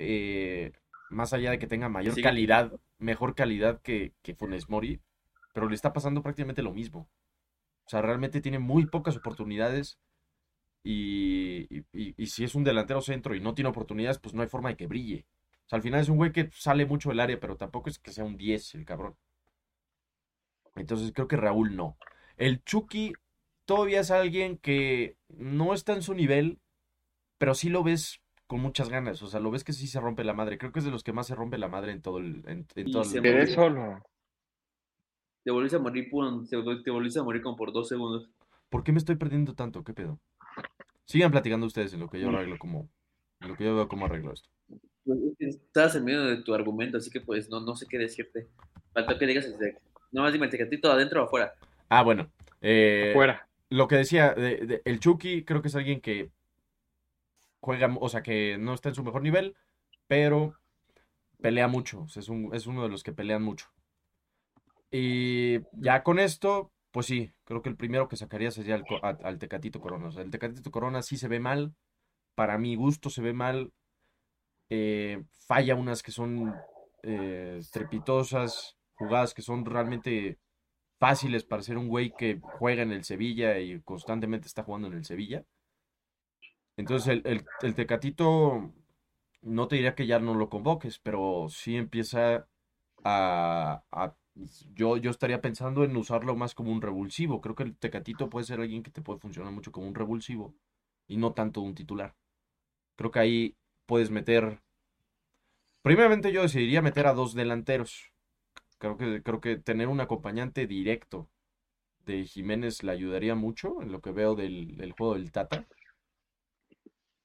eh, más allá de que tenga mayor calidad, mejor calidad que, que Funes Mori, pero le está pasando prácticamente lo mismo. O sea, realmente tiene muy pocas oportunidades y, y- y- y si es un delantero centro y no tiene oportunidades, pues no hay forma de que brille. O sea, al final es un güey que sale mucho del área, pero tampoco es que sea un 10 el cabrón. Entonces creo que Raúl no. El Chucky todavía es alguien que no está en su nivel, pero sí lo ves con muchas ganas. O sea, lo ves que sí se rompe la madre. Creo que es de los que más se rompe la madre en todo el, en, en todo el es solo. Te volviste a morir por, te, vol- te volviste a morir como por dos segundos. ¿Por qué me estoy perdiendo tanto? ¿Qué pedo? Sigan platicando ustedes en lo que yo arreglo como, en lo que yo veo cómo arreglo esto. Pues, es que Estabas en medio de tu argumento, así que pues no, no sé qué decirte. Faltó que digas el Tec- No más dime el Tecatito adentro o afuera. Ah, bueno. eh, Fuera. lo que decía, de- de- el Chucky creo que es alguien que juega, o sea, que no está en su mejor nivel, pero pelea mucho. Es, un- es uno de los que pelean mucho. Y ya con esto, pues sí, creo que el primero que sacaría sería al, al Tecatito Corona. O sea, el Tecatito Corona sí se ve mal. Para mi gusto se ve mal. eh, falla unas que son eh, estrepitosas, jugadas que son realmente fáciles para ser un güey que juega en el Sevilla y constantemente está jugando en el Sevilla. Entonces el, el, el Tecatito, no te diría que ya no lo convoques, pero sí empieza a, a- yo, yo estaría pensando en usarlo más como un revulsivo. Creo que el Tecatito puede ser alguien que te puede funcionar mucho como un revulsivo y no tanto un titular. Creo que ahí puedes meter. Primeramente yo decidiría meter a dos delanteros. Creo que, creo que tener un acompañante directo de Jiménez le ayudaría mucho en lo que veo del, del juego del Tata.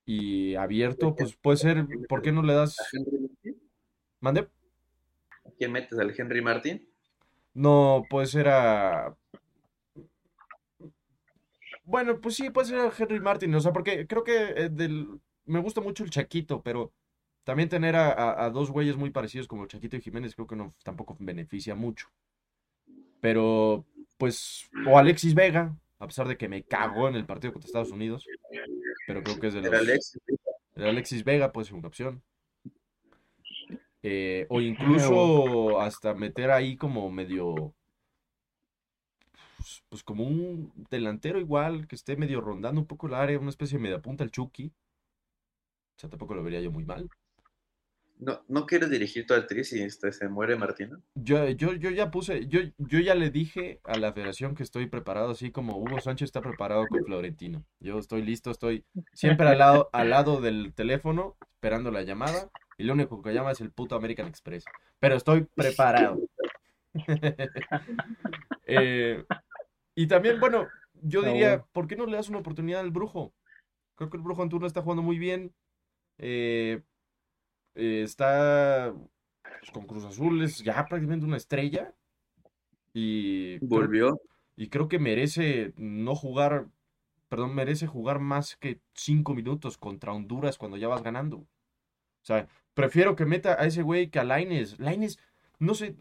Y abierto, pues puede ser, ¿por qué no le das? ¿Mande? ¿A quién metes? ¿Al Henry Martin? No, puede ser a. Bueno, pues sí, puede ser a Henry Martin. O sea, porque creo que eh, del... me gusta mucho el Chaquito, pero también tener a, a- a dos güeyes muy parecidos como el Chaquito y Jiménez creo que no tampoco beneficia mucho. Pero, pues, o Alexis Vega, a pesar de que me cagó en el partido contra Estados Unidos, pero creo que es de los. Era Alex. El Alexis Vega puede ser una opción. Eh, o incluso hasta meter ahí como medio. Pues, pues como un delantero igual, que esté medio rondando un poco el área, una especie de media punta el Chucky. O sea, tampoco lo vería yo muy mal. ¿No, ¿No quieres dirigir el tri si este, se muere Martino? Yo, yo, yo ya puse, yo, yo ya le dije a la federación que estoy preparado, así como Hugo Sánchez está preparado con Florentino. Yo estoy listo, estoy siempre al lado, al lado del teléfono, esperando la llamada, y lo único que llama es el puto American Express. Pero estoy preparado. Eh, y también, bueno, yo diría. ¿por qué no le das una oportunidad al Brujo? Creo que el Brujo en turno está jugando muy bien. eh, eh, está pues, con Cruz Azul, es ya prácticamente una estrella. Y creo- Volvió. y creo que merece no jugar, perdón, merece jugar más que cinco minutos contra Honduras cuando ya vas ganando. O sea, prefiero que meta a ese güey que a Lainez. Lainez, no sé,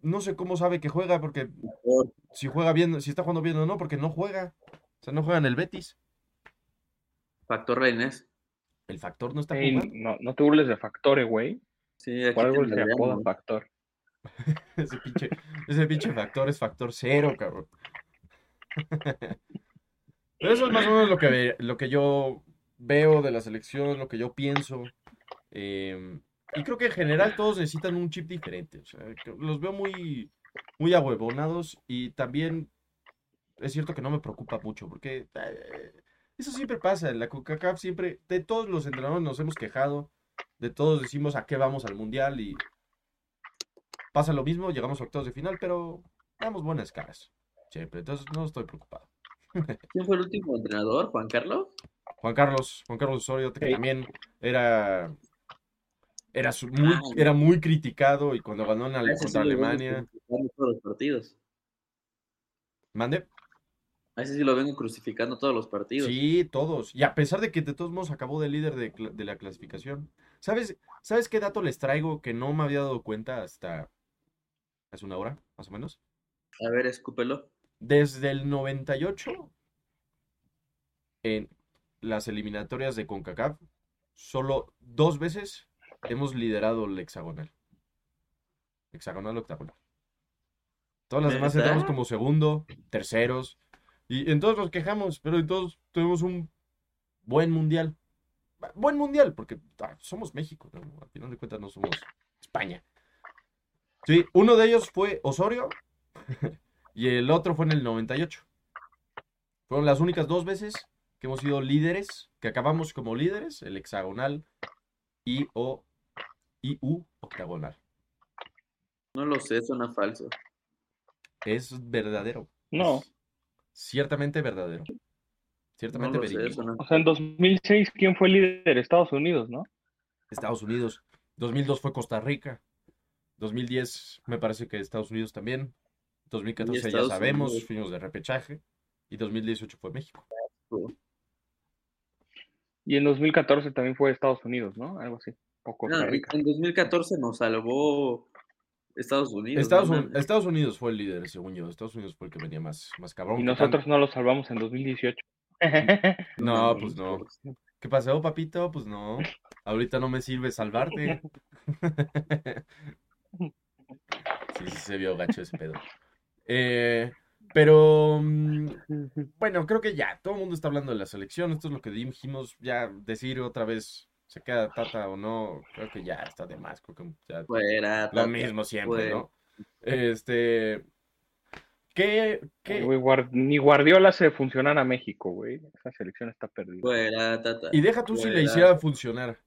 no sé cómo sabe que juega, porque si juega bien, si está jugando bien o no, porque no juega. O sea, no juega en el Betis. Factor Reines. El factor no está Ey, jugando. no, no te burles de Factore, güey. Sí, aquí Por algo se apoda. Factor. Ese pinche, ese pinche factor es factor cero, cabrón. Pero eso es más o menos lo que, lo que yo veo de la selección, lo que yo pienso. Eh, y creo que en general todos necesitan un chip diferente. O sea, los veo muy, muy ahuevonados y también es cierto que no me preocupa mucho porque eh, eso siempre pasa. En la CONCACAF siempre, de todos los entrenadores nos hemos quejado, de todos decimos a qué vamos al mundial y pasa lo mismo, llegamos a octavos de final, pero damos buenas caras. Siempre, entonces no estoy preocupado. ¿Quién fue el último entrenador? ¿Juan Carlos? Juan Carlos, Juan Carlos Osorio, que Sí. también era, era, su- muy, Ah, era muy criticado y cuando ganó en contra Alemania, todos los partidos. mande. A ese sí lo vengo crucificando todos los partidos. Sí, todos. Y a pesar de que de todos modos acabó de líder de, la clasificación. ¿Sabes, ¿Sabes qué dato les traigo que no me había dado cuenta hasta hace una hora, más o menos? A ver, escúpelo. Desde el 98, en las eliminatorias de CONCACAF, solo dos veces hemos liderado el hexagonal. Hexagonal, octagonal. Todas las demás entramos como segundo, terceros. Y en todos nos quejamos, pero en todos tuvimos un buen mundial. Bu- Buen mundial, porque ah, somos México, ¿no? Al final de cuentas no somos España. Sí, uno de ellos fue Osorio y el otro fue en el 98. Fueron las únicas dos veces que hemos sido líderes, que acabamos como líderes, el hexagonal y o y u octagonal. No lo sé, suena falso. Es verdadero. No. Ciertamente verdadero. No Ciertamente sé, verídico. O sea, en 2006, ¿quién fue el líder? Estados Unidos, ¿no? Estados Unidos. 2002 fue Costa Rica. 2010 me parece que Estados Unidos también. 2014 ya sabemos, Unidos. fuimos de repechaje. Y 2018 fue México. Y en 2014 también fue Estados Unidos, ¿no? Algo así. O Costa No, Rica. en 2014 nos salvó Estados Unidos. Estados, ¿no? Un- Estados Unidos fue el líder, según yo. Estados Unidos fue el que venía más, más cabrón. Y nosotros no lo salvamos en 2018. No, mames, pues no. pues, tan- ¿Qué pasó, papito? Pues no. Ahorita no me sirve salvarte. Sí, sí se vio gacho ese pedo. Eh, pero, mm, bueno, creo que ya, todo el mundo está hablando de la selección. Esto es lo que dijimos. Ya decir otra vez, se queda Tata o no, creo que ya está de más. Creo que ya Fuera. lo Tata, mismo siempre, fuera. ¿no? Este, ¿qué, Ay, qué? ni Guardiola se funcionan a México, güey. Esa selección está perdida. Fuera, Tata. Y deja tú si le hiciera funcionar.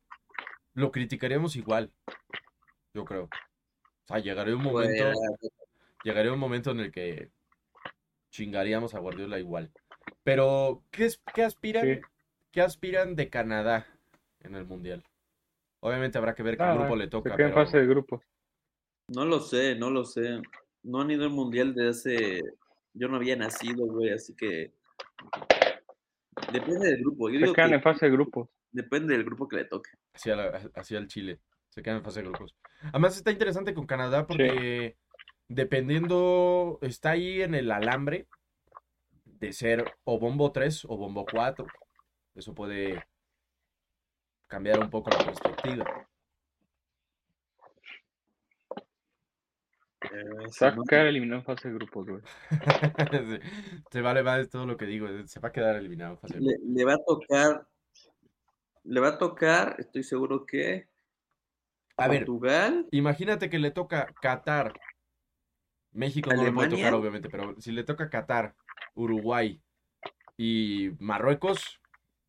Lo criticaríamos igual, yo creo. O sea, llegaría un momento, Fuera. llegaría un momento en el que chingaríamos a Guardiola igual. Pero, ¿qué, es- qué aspiran? Sí. ¿Qué aspiran de Canadá en el Mundial? Obviamente habrá que ver qué grupo le se toca, en pero fase de grupos. No lo sé, no lo sé. No han ido al mundial de hace. Yo no había nacido, güey, así que. Depende del grupo. Yo Se digo quedan que en fase de grupos. depende del grupo que le toque. hacia, la- hacia el Chile. Se quedan en fase de grupos. Además está interesante con Canadá porque dependiendo, está ahí en el alambre de ser o bombo 3 o bombo 4. Eso puede cambiar un poco la perspectiva. Eh, Se va a quedar eliminado en fase de grupos, güey. se, se vale más todo lo que digo. Se va a quedar eliminado en fase de le, grupos. le va a tocar. Le va a tocar, estoy seguro que. A ver, Portugal. imagínate que le toca Qatar. México no le puede tocar, obviamente, pero si le toca Qatar, Uruguay y Marruecos,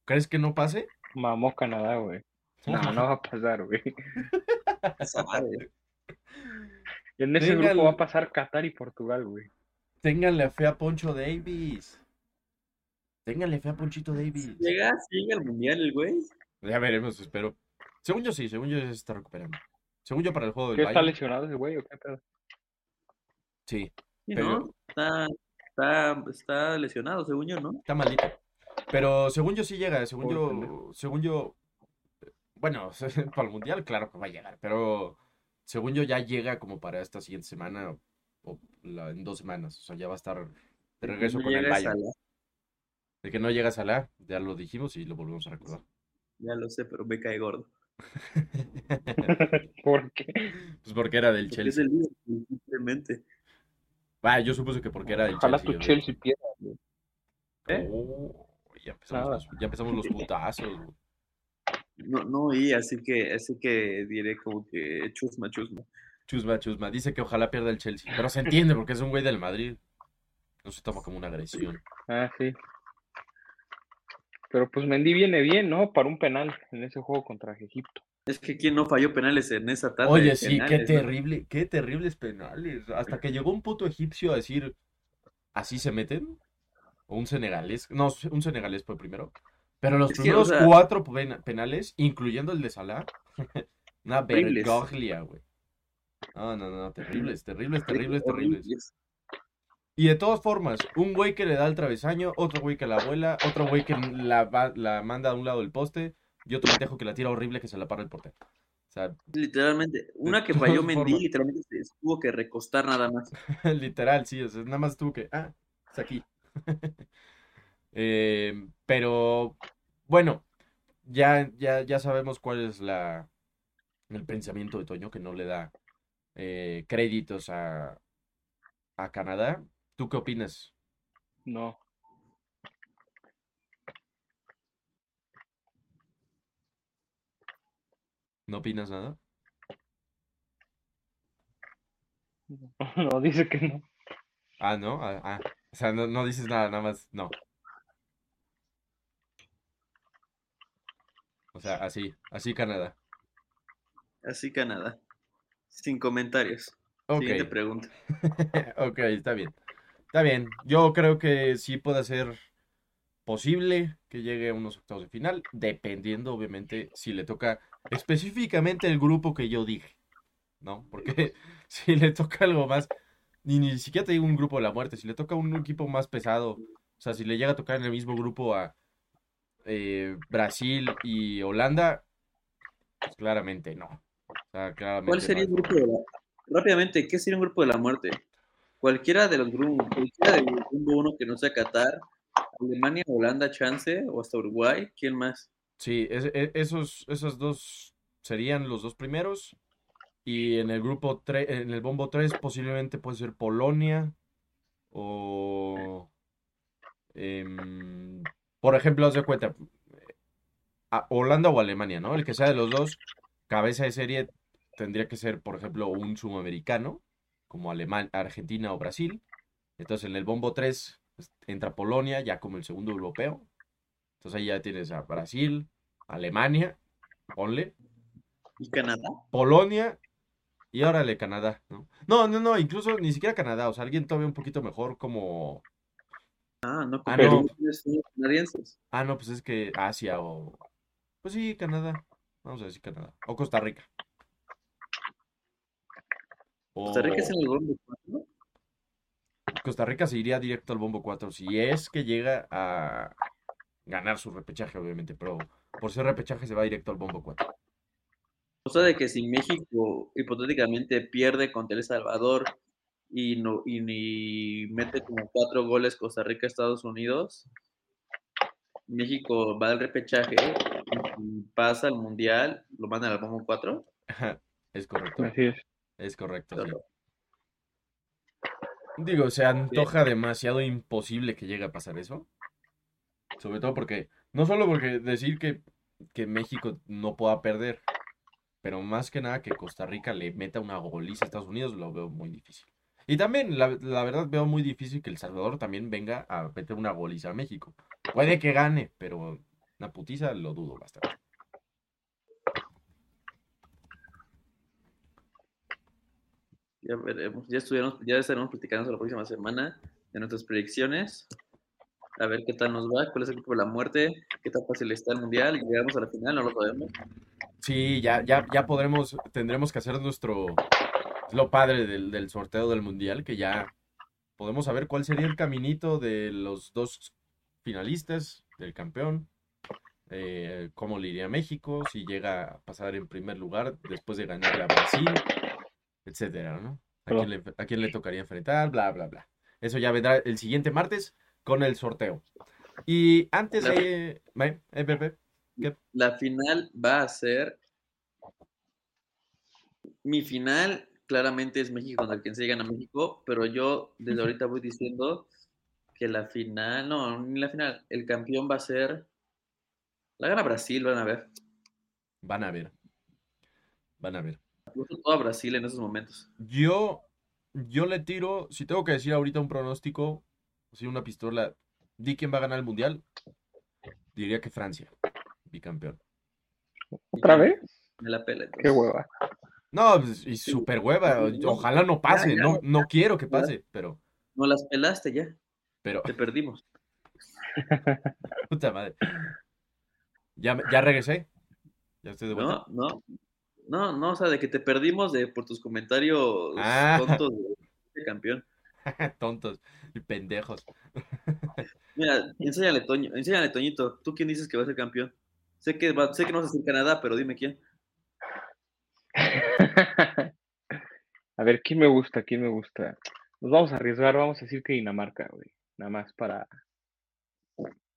¿crees que no pase? Mamó Canadá, güey. No, no va a pasar, güey. en ese Venga grupo va a pasar Qatar y Portugal, güey. Ténganle fe a Poncho Davis. Ténganle fe a Ponchito Davis. Llega, sí llega al mundial el güey. Ya veremos, espero. Según yo sí, según yo se está recuperando. Según yo para el juego del ¿Qué está Bayern. lesionado ese güey o qué pedo? Sí, Sí, Pero- ¿no? Está, está, está lesionado, según yo, ¿no? está malito. Pero según yo sí llega, según yo, según yo, bueno, para el mundial claro que va a llegar, pero según yo ya llega como para esta siguiente semana o la- en dos semanas, o sea, ya va a estar de regreso No con el Bayern. De que no llega Salah, ya lo dijimos y lo volvemos a recordar. Ya lo sé, pero me cae gordo. ¿Por qué? pues porque era del Porque es Chelsea. el Liverpool, simplemente. Ah, yo supuse que porque era del Ojalá Chelsea. tu güey. Chelsea pierda. ¿Eh? Oh, ya empezamos, los, ya empezamos los putazos. güey. No, no oí, así que, así que diré como que chusma, chusma. Chusma, chusma. Dice que ojalá pierda el Chelsea. Pero se entiende porque es un güey del Madrid. No se toma como una agresión. Ah, sí. Pero pues Mendy viene bien, ¿no? Para un penal en ese juego contra Egipto. Es que quién no falló penales en esa tarde. Oye, sí, qué terrible, qué terribles penales. Hasta que llegó un puto egipcio a decir, ¿así se meten? O un senegalés. No, un senegalés fue primero. Pero los Es que, o primeros sea- cuatro pen- penales, incluyendo el de Salah, una vergoglia, güey. No, no, no, terribles, terribles, terribles, terribles. Y de todas formas, un güey que le da el travesaño, otro güey que la vuela, otro güey que la, la manda a un lado del poste y otro pendejo que la tira horrible que se la para el portero. O sea, Literalmente, una que falló Mendy, literalmente se tuvo que recostar nada más. literal, sí, o sea, nada más tuvo que, ah, es aquí. Eh, pero, bueno, ya, ya, ya sabemos cuál es la, el pensamiento de Toño, que no le da eh, créditos a, a Canadá. ¿Tú qué opinas? No. ¿No opinas nada? No, dice que no. Ah, ¿no? Ah, ah. O sea, no, no dices nada, nada más, no. O sea, así, así Canadá. Así Canadá. Sin comentarios. Ok, Siguiente pregunta. ok, está bien. Está bien. Yo creo que sí puede ser posible que llegue a unos octavos de final, dependiendo, obviamente, si le toca específicamente el grupo que yo dije, ¿no? Porque si le toca algo más, ni, ni siquiera te digo un grupo de la muerte, si le toca un equipo más pesado, o sea, si le llega a tocar en el mismo grupo a eh, Brasil y Holanda, pues claramente no. O sea, claramente ¿Cuál sería el grupo de la... Rápidamente, ¿qué sería un grupo de la muerte? Cualquiera de los grupos, cualquiera del grupo uno que no sea Qatar, Alemania, Holanda, Chance, o hasta Uruguay, ¿quién más? Sí, es- e- esos, esos dos serían los dos primeros. Y en el grupo 3, en el bombo 3 posiblemente puede ser Polonia o em, por ejemplo, haz de cuenta a- Holanda o Alemania, ¿no? El que sea de los dos, cabeza de serie tendría que ser, por ejemplo, un sudamericano, como Alemania, Argentina o Brasil. Entonces en el bombo 3 pues, entra Polonia ya como el segundo europeo. Entonces ahí ya tienes a Brasil, Alemania, ponle, ¿Y Canadá? Polonia y órale, Canadá, ¿no? No, no, no, incluso ni siquiera Canadá, o sea, alguien todavía un poquito mejor como... Ah, no, Ah, no. canadienses. Ah, no, pues es que Asia o... Pues sí, Canadá, vamos a decir Canadá. O Costa Rica. Costa Rica es en el bombo, ¿no? Costa Rica se iría directo al bombo 4 si es que llega a ganar su repechaje, obviamente, pero por ser repechaje se va directo al bombo 4. O sea, de que si México hipotéticamente pierde contra El Salvador y no y ni mete como cuatro goles Costa Rica Estados Unidos, México va al repechaje y pasa al mundial, lo mandan al bombo 4. Es correcto, Así es. es correcto, sí. Digo, se antoja demasiado imposible que llegue a pasar eso. Sobre todo porque, no solo porque decir que, que México no pueda perder, pero más que nada que Costa Rica le meta una goliza a Estados Unidos, lo veo muy difícil. Y también, la, la verdad, veo muy difícil que El Salvador también venga a meter una goliza a México. Puede que gane, pero una putiza lo dudo bastante. Ya veremos, ya estuvieron, ya estaremos platicando la próxima semana de nuestras predicciones. A ver qué tal nos va, cuál es el equipo de la muerte, qué tan fácil está el mundial, y llegamos a la final, no lo sabemos. Sí, ya, ya, ya podremos, tendremos que hacer nuestro, es lo padre del, del sorteo del mundial, que ya podemos saber cuál sería el caminito de los dos finalistas, del campeón, eh, cómo le iría a México, si llega a pasar en primer lugar después de ganarle a Brasil, etcétera, ¿no? ¿A quién, le, a quién le tocaría enfrentar? Bla, bla, bla. Eso ya vendrá el siguiente martes con el sorteo. Y antes La- de... ¿eh? La final va a ser. Mi final claramente es México contra quien se gana México, pero yo desde ahorita voy diciendo que la final, no, ni la final, el campeón va a ser. La gana Brasil, van a ver. Van a ver. Van a ver. Todo a Brasil en esos momentos. Yo, yo le tiro, si tengo que decir ahorita un pronóstico, si una pistola, di quién va a ganar el mundial, diría que Francia, bicampeón. ¿Otra vez? Me la pela. entonces. Qué hueva. No, pues, y super hueva, ojalá no pase, ya, no, no quiero que pase, pero, No las pelaste ya, pero, te perdimos. puta madre. Ya, ya regresé, ya estoy de vuelta. No, no. No, no, o sea, de que te perdimos de por tus comentarios Ah. tontos de, de campeón. Tontos pendejos. Mira, enséñale, Toño, enséñale, Toñito. ¿Tú quién dices que va a ser campeón? Sé que, va, sé que no vas a ser Canadá, pero dime quién. A ver, ¿quién me gusta? ¿Quién me gusta? Nos vamos a arriesgar, vamos a decir que Dinamarca, güey. Nada más para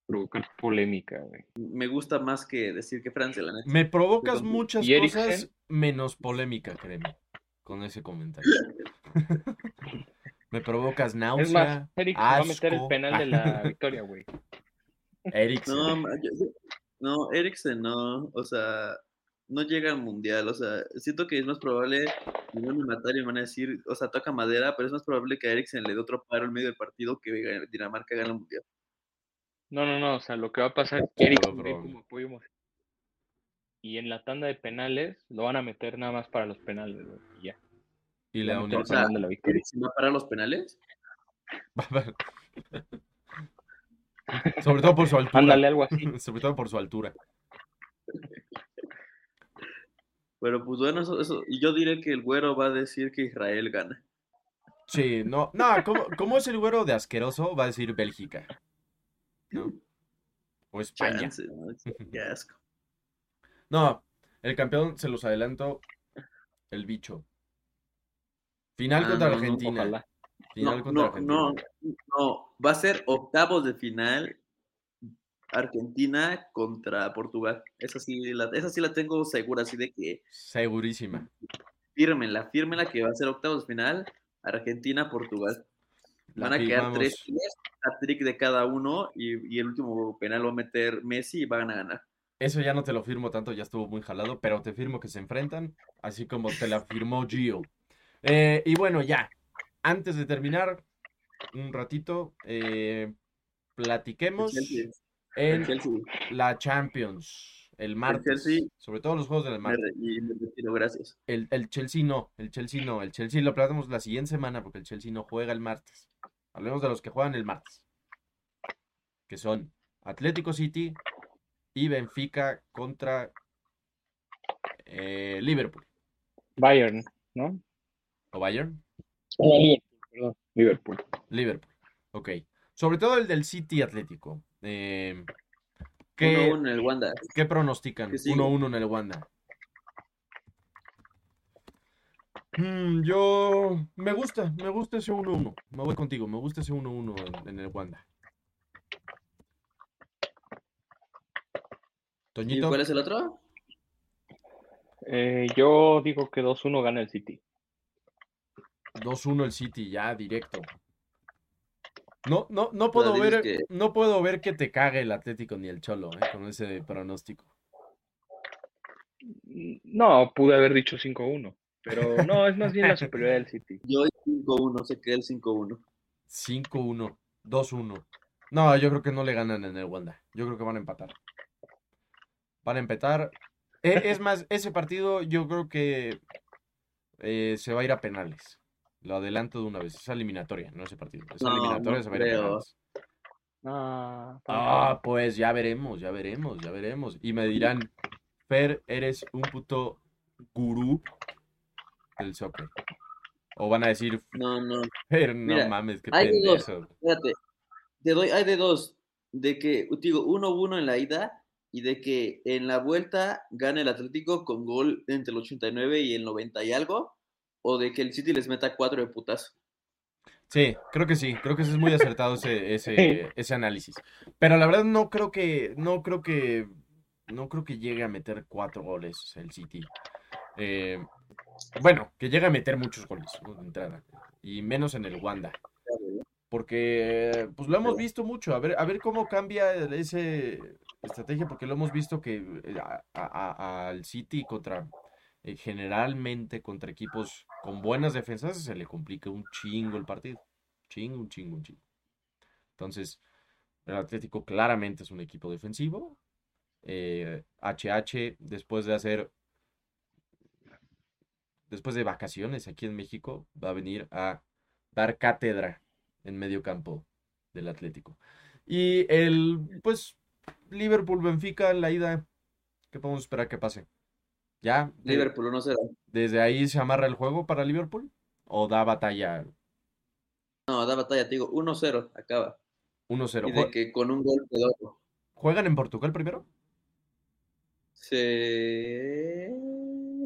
provocar polémica, güey. Me gusta más que decir que Francia, la neta. Me provocas muchas ¿Y cosas menos polémica, créeme, con ese comentario. Me provocas Es más, náusea, Eric va a meter el penal de la victoria, güey. Eriksen. No, no, Eriksen no, o sea, no llega al mundial, o sea, siento que es más probable, y no me matar y me van a decir, o sea, toca madera, pero es más probable que a Eriksen le dé otro paro en medio del partido que Dinamarca gane el mundial. No, no, no, o sea, lo que va a pasar es que Pero, Eric ve como apoyo. Y en la tanda de penales lo van a meter nada más para los penales, güey. y ya. Y le Va da a un meter el O sea, penal de la victoria. ¿Eriksen va a parar los penales? Sobre todo por su altura. Ándale, algo así. Sobre todo por su altura. Pero pues bueno, eso, eso, y yo diré que el güero va a decir que Israel gana. Sí, no, no, ¿cómo, cómo es el güero de asqueroso? Va a decir Bélgica. ¿No? O España. Chance, ¿no? Qué asco. No, el campeón, se los adelanto, el bicho. Final Ah, contra no, no, Argentina. Ojalá. Final No, contra no, Argentina. no, no, va a ser octavos de final Argentina contra Portugal. Esa sí la, esa sí la tengo segura, así de que Segurísima. fírmenla, fírmenla que va a ser octavos de final Argentina-Portugal. Van a quedar tres trick de cada uno y, y el último penal va a meter Messi y van a ganar. Eso ya no te lo firmo tanto, ya estuvo muy jalado, pero te firmo que se enfrentan, así como te la firmó Gio. Eh, y bueno, ya, antes de terminar, un ratito, eh, platiquemos El el en la Champions el martes, sobre todo los juegos del martes. y retiro, gracias. El, el Chelsea no, el Chelsea no, el Chelsea lo platicamos la siguiente semana porque el Chelsea no juega el martes. Hablemos de los que juegan el martes, que son Atlético City y Benfica contra eh, Liverpool Bayern, ¿no? O Bayern. Liverpool, perdón. Liverpool. Liverpool, ok. Sobre todo el del City Atlético. eh, ¿qué, 1-1 en el Wanda. qué pronostican? ¿Qué sigue? 1-1 en el Wanda. Mm, yo me gusta, me gusta ese 1-1. Me voy contigo, me gusta ese 1-1 en, en el Wanda. ¿Y Toñito, cuál es el otro? Eh, yo digo que 2-1 gana el City. 2-1 el City, ya directo. No, no, no puedo ver, que- no puedo ver que te cague el Atlético ni el Cholo, eh, con ese pronóstico. No, pude haber dicho 5-1. Pero no, es más bien la superioridad del City. Yo 5-1, se queda el 5-1. 5-1, 2-1. No, yo creo que no le ganan en el Wanda. Yo creo que van a empatar. Van a empatar. E- Es más, ese partido yo creo que eh, se va a ir a penales. Lo adelanto de una vez. Es eliminatoria, no ese partido. Es No, eliminatoria, no se va a ir. Ah, Ah, pues ya veremos, ya veremos, ya veremos. Y me dirán, Fer, eres un puto gurú del soccer. O van a decir, No, no. Fer, no Mira, mames, qué hay de dos. pendejo. Espérate. Te doy, hay de dos. De que, digo, 1-1 en la ida y de que en la vuelta gane el Atlético con gol entre el 89 y el 90 y algo. O de que el City les meta 4 de putazo. Sí, creo que sí, creo que es muy acertado ese, ese, ese análisis. Pero la verdad no creo que, no creo que, no creo que llegue a meter cuatro goles el City. Eh, bueno, que llegue a meter muchos goles, ¿no? de entrada. Y menos en el Wanda. Porque pues lo hemos visto mucho. A ver, a ver cómo cambia ese estrategia, porque lo hemos visto que eh, a- a- a- al City contra eh, generalmente contra equipos con buenas defensas se le complica un chingo el partido. Chingo, un chingo, un chingo. Entonces, el Atlético claramente es un equipo defensivo. Eh, HH, después de hacer, después de vacaciones aquí en México, va a venir a dar cátedra en medio campo del Atlético. Y el, pues, Liverpool-Benfica, la ida, ¿qué podemos esperar que pase? ¿Ya? de- Liverpool 1-0. ¿Desde ahí se amarra el juego para Liverpool? ¿O da batalla No, da batalla, te digo, 1-0 acaba. 1-0? Y de que con un gol quedó. ¿Juegan en Portugal primero? Se...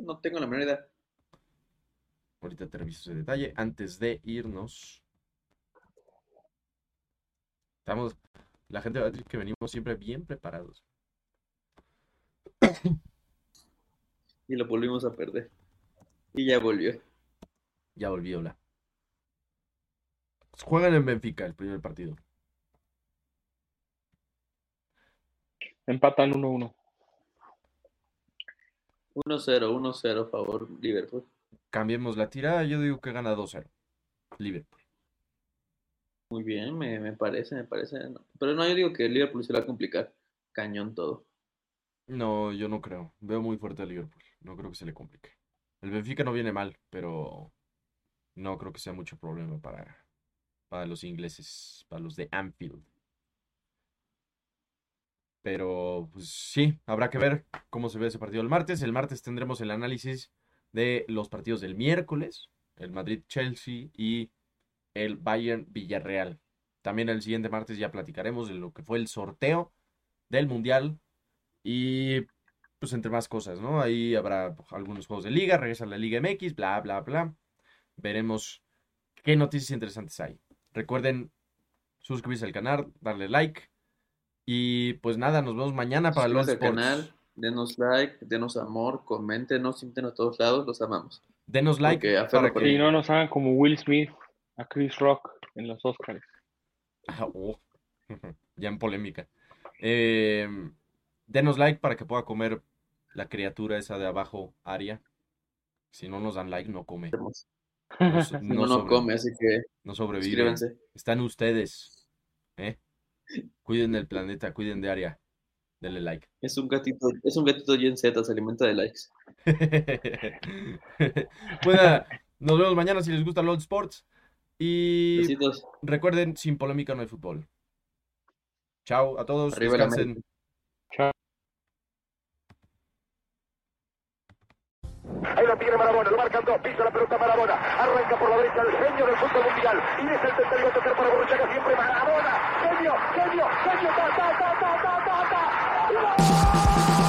No tengo la menor idea. Ahorita te reviso ese detalle. Antes de irnos. Estamos. La gente va a decir que venimos siempre bien preparados. Y lo volvimos a perder. Y ya volvió. Ya volví a hablar. Juegan en Benfica el primer partido. Empatan 1-1. 1-0, 1-0 favor Liverpool. Cambiemos la tirada. Yo digo que gana 2-0. Liverpool. Muy bien, me, me parece, me parece. no. Pero no, yo digo que Liverpool se va a complicar. Cañón todo. No, yo no creo. Veo muy fuerte a Liverpool. No creo que se le complique. El Benfica no viene mal, pero no creo que sea mucho problema para, para los ingleses, para los de Anfield. Pero, pues sí, habrá que ver cómo se ve ese partido el martes. El martes tendremos el análisis de los partidos del miércoles, el Madrid-Chelsea y el Bayern-Villarreal. También el siguiente martes ya platicaremos de lo que fue el sorteo del Mundial y pues entre más cosas, ¿no? Ahí habrá algunos juegos de liga, regresa la Liga MX, bla, bla, bla. Veremos qué noticias interesantes hay. Recuerden suscribirse al canal, darle like. Y pues nada, nos vemos mañana para los canal, denos like, denos amor, coméntenos, siéntenos a todos lados, los amamos. Denos like Porque aferro para que... Y no nos hagan como Will Smith a Chris Rock en los Oscars. Ah, oh. Ya en polémica. Eh, denos like para que pueda comer la criatura esa de abajo, Aria. Si no nos dan like, no come. No, No, come, así que no sobrevive. Están ustedes. ¿eh? Cuiden del planeta, cuiden de Aria. Denle like. Es un gatito, es un gatito Gen Z, se alimenta de likes. Pues nada, nos vemos mañana si les gusta LOL Sports. Y Besitos. recuerden, sin polémica no hay fútbol. Chao a todos, Arriba descansen. Ahí lo tiene Marabona, lo marcan dos, pisa la pelota Marabona, arranca por la derecha el genio del fútbol mundial, y es el tercero a tocar para Borruchaga siempre Marabona, genio, genio, genio, ta, ta, ta, ta, ta, ta, ta.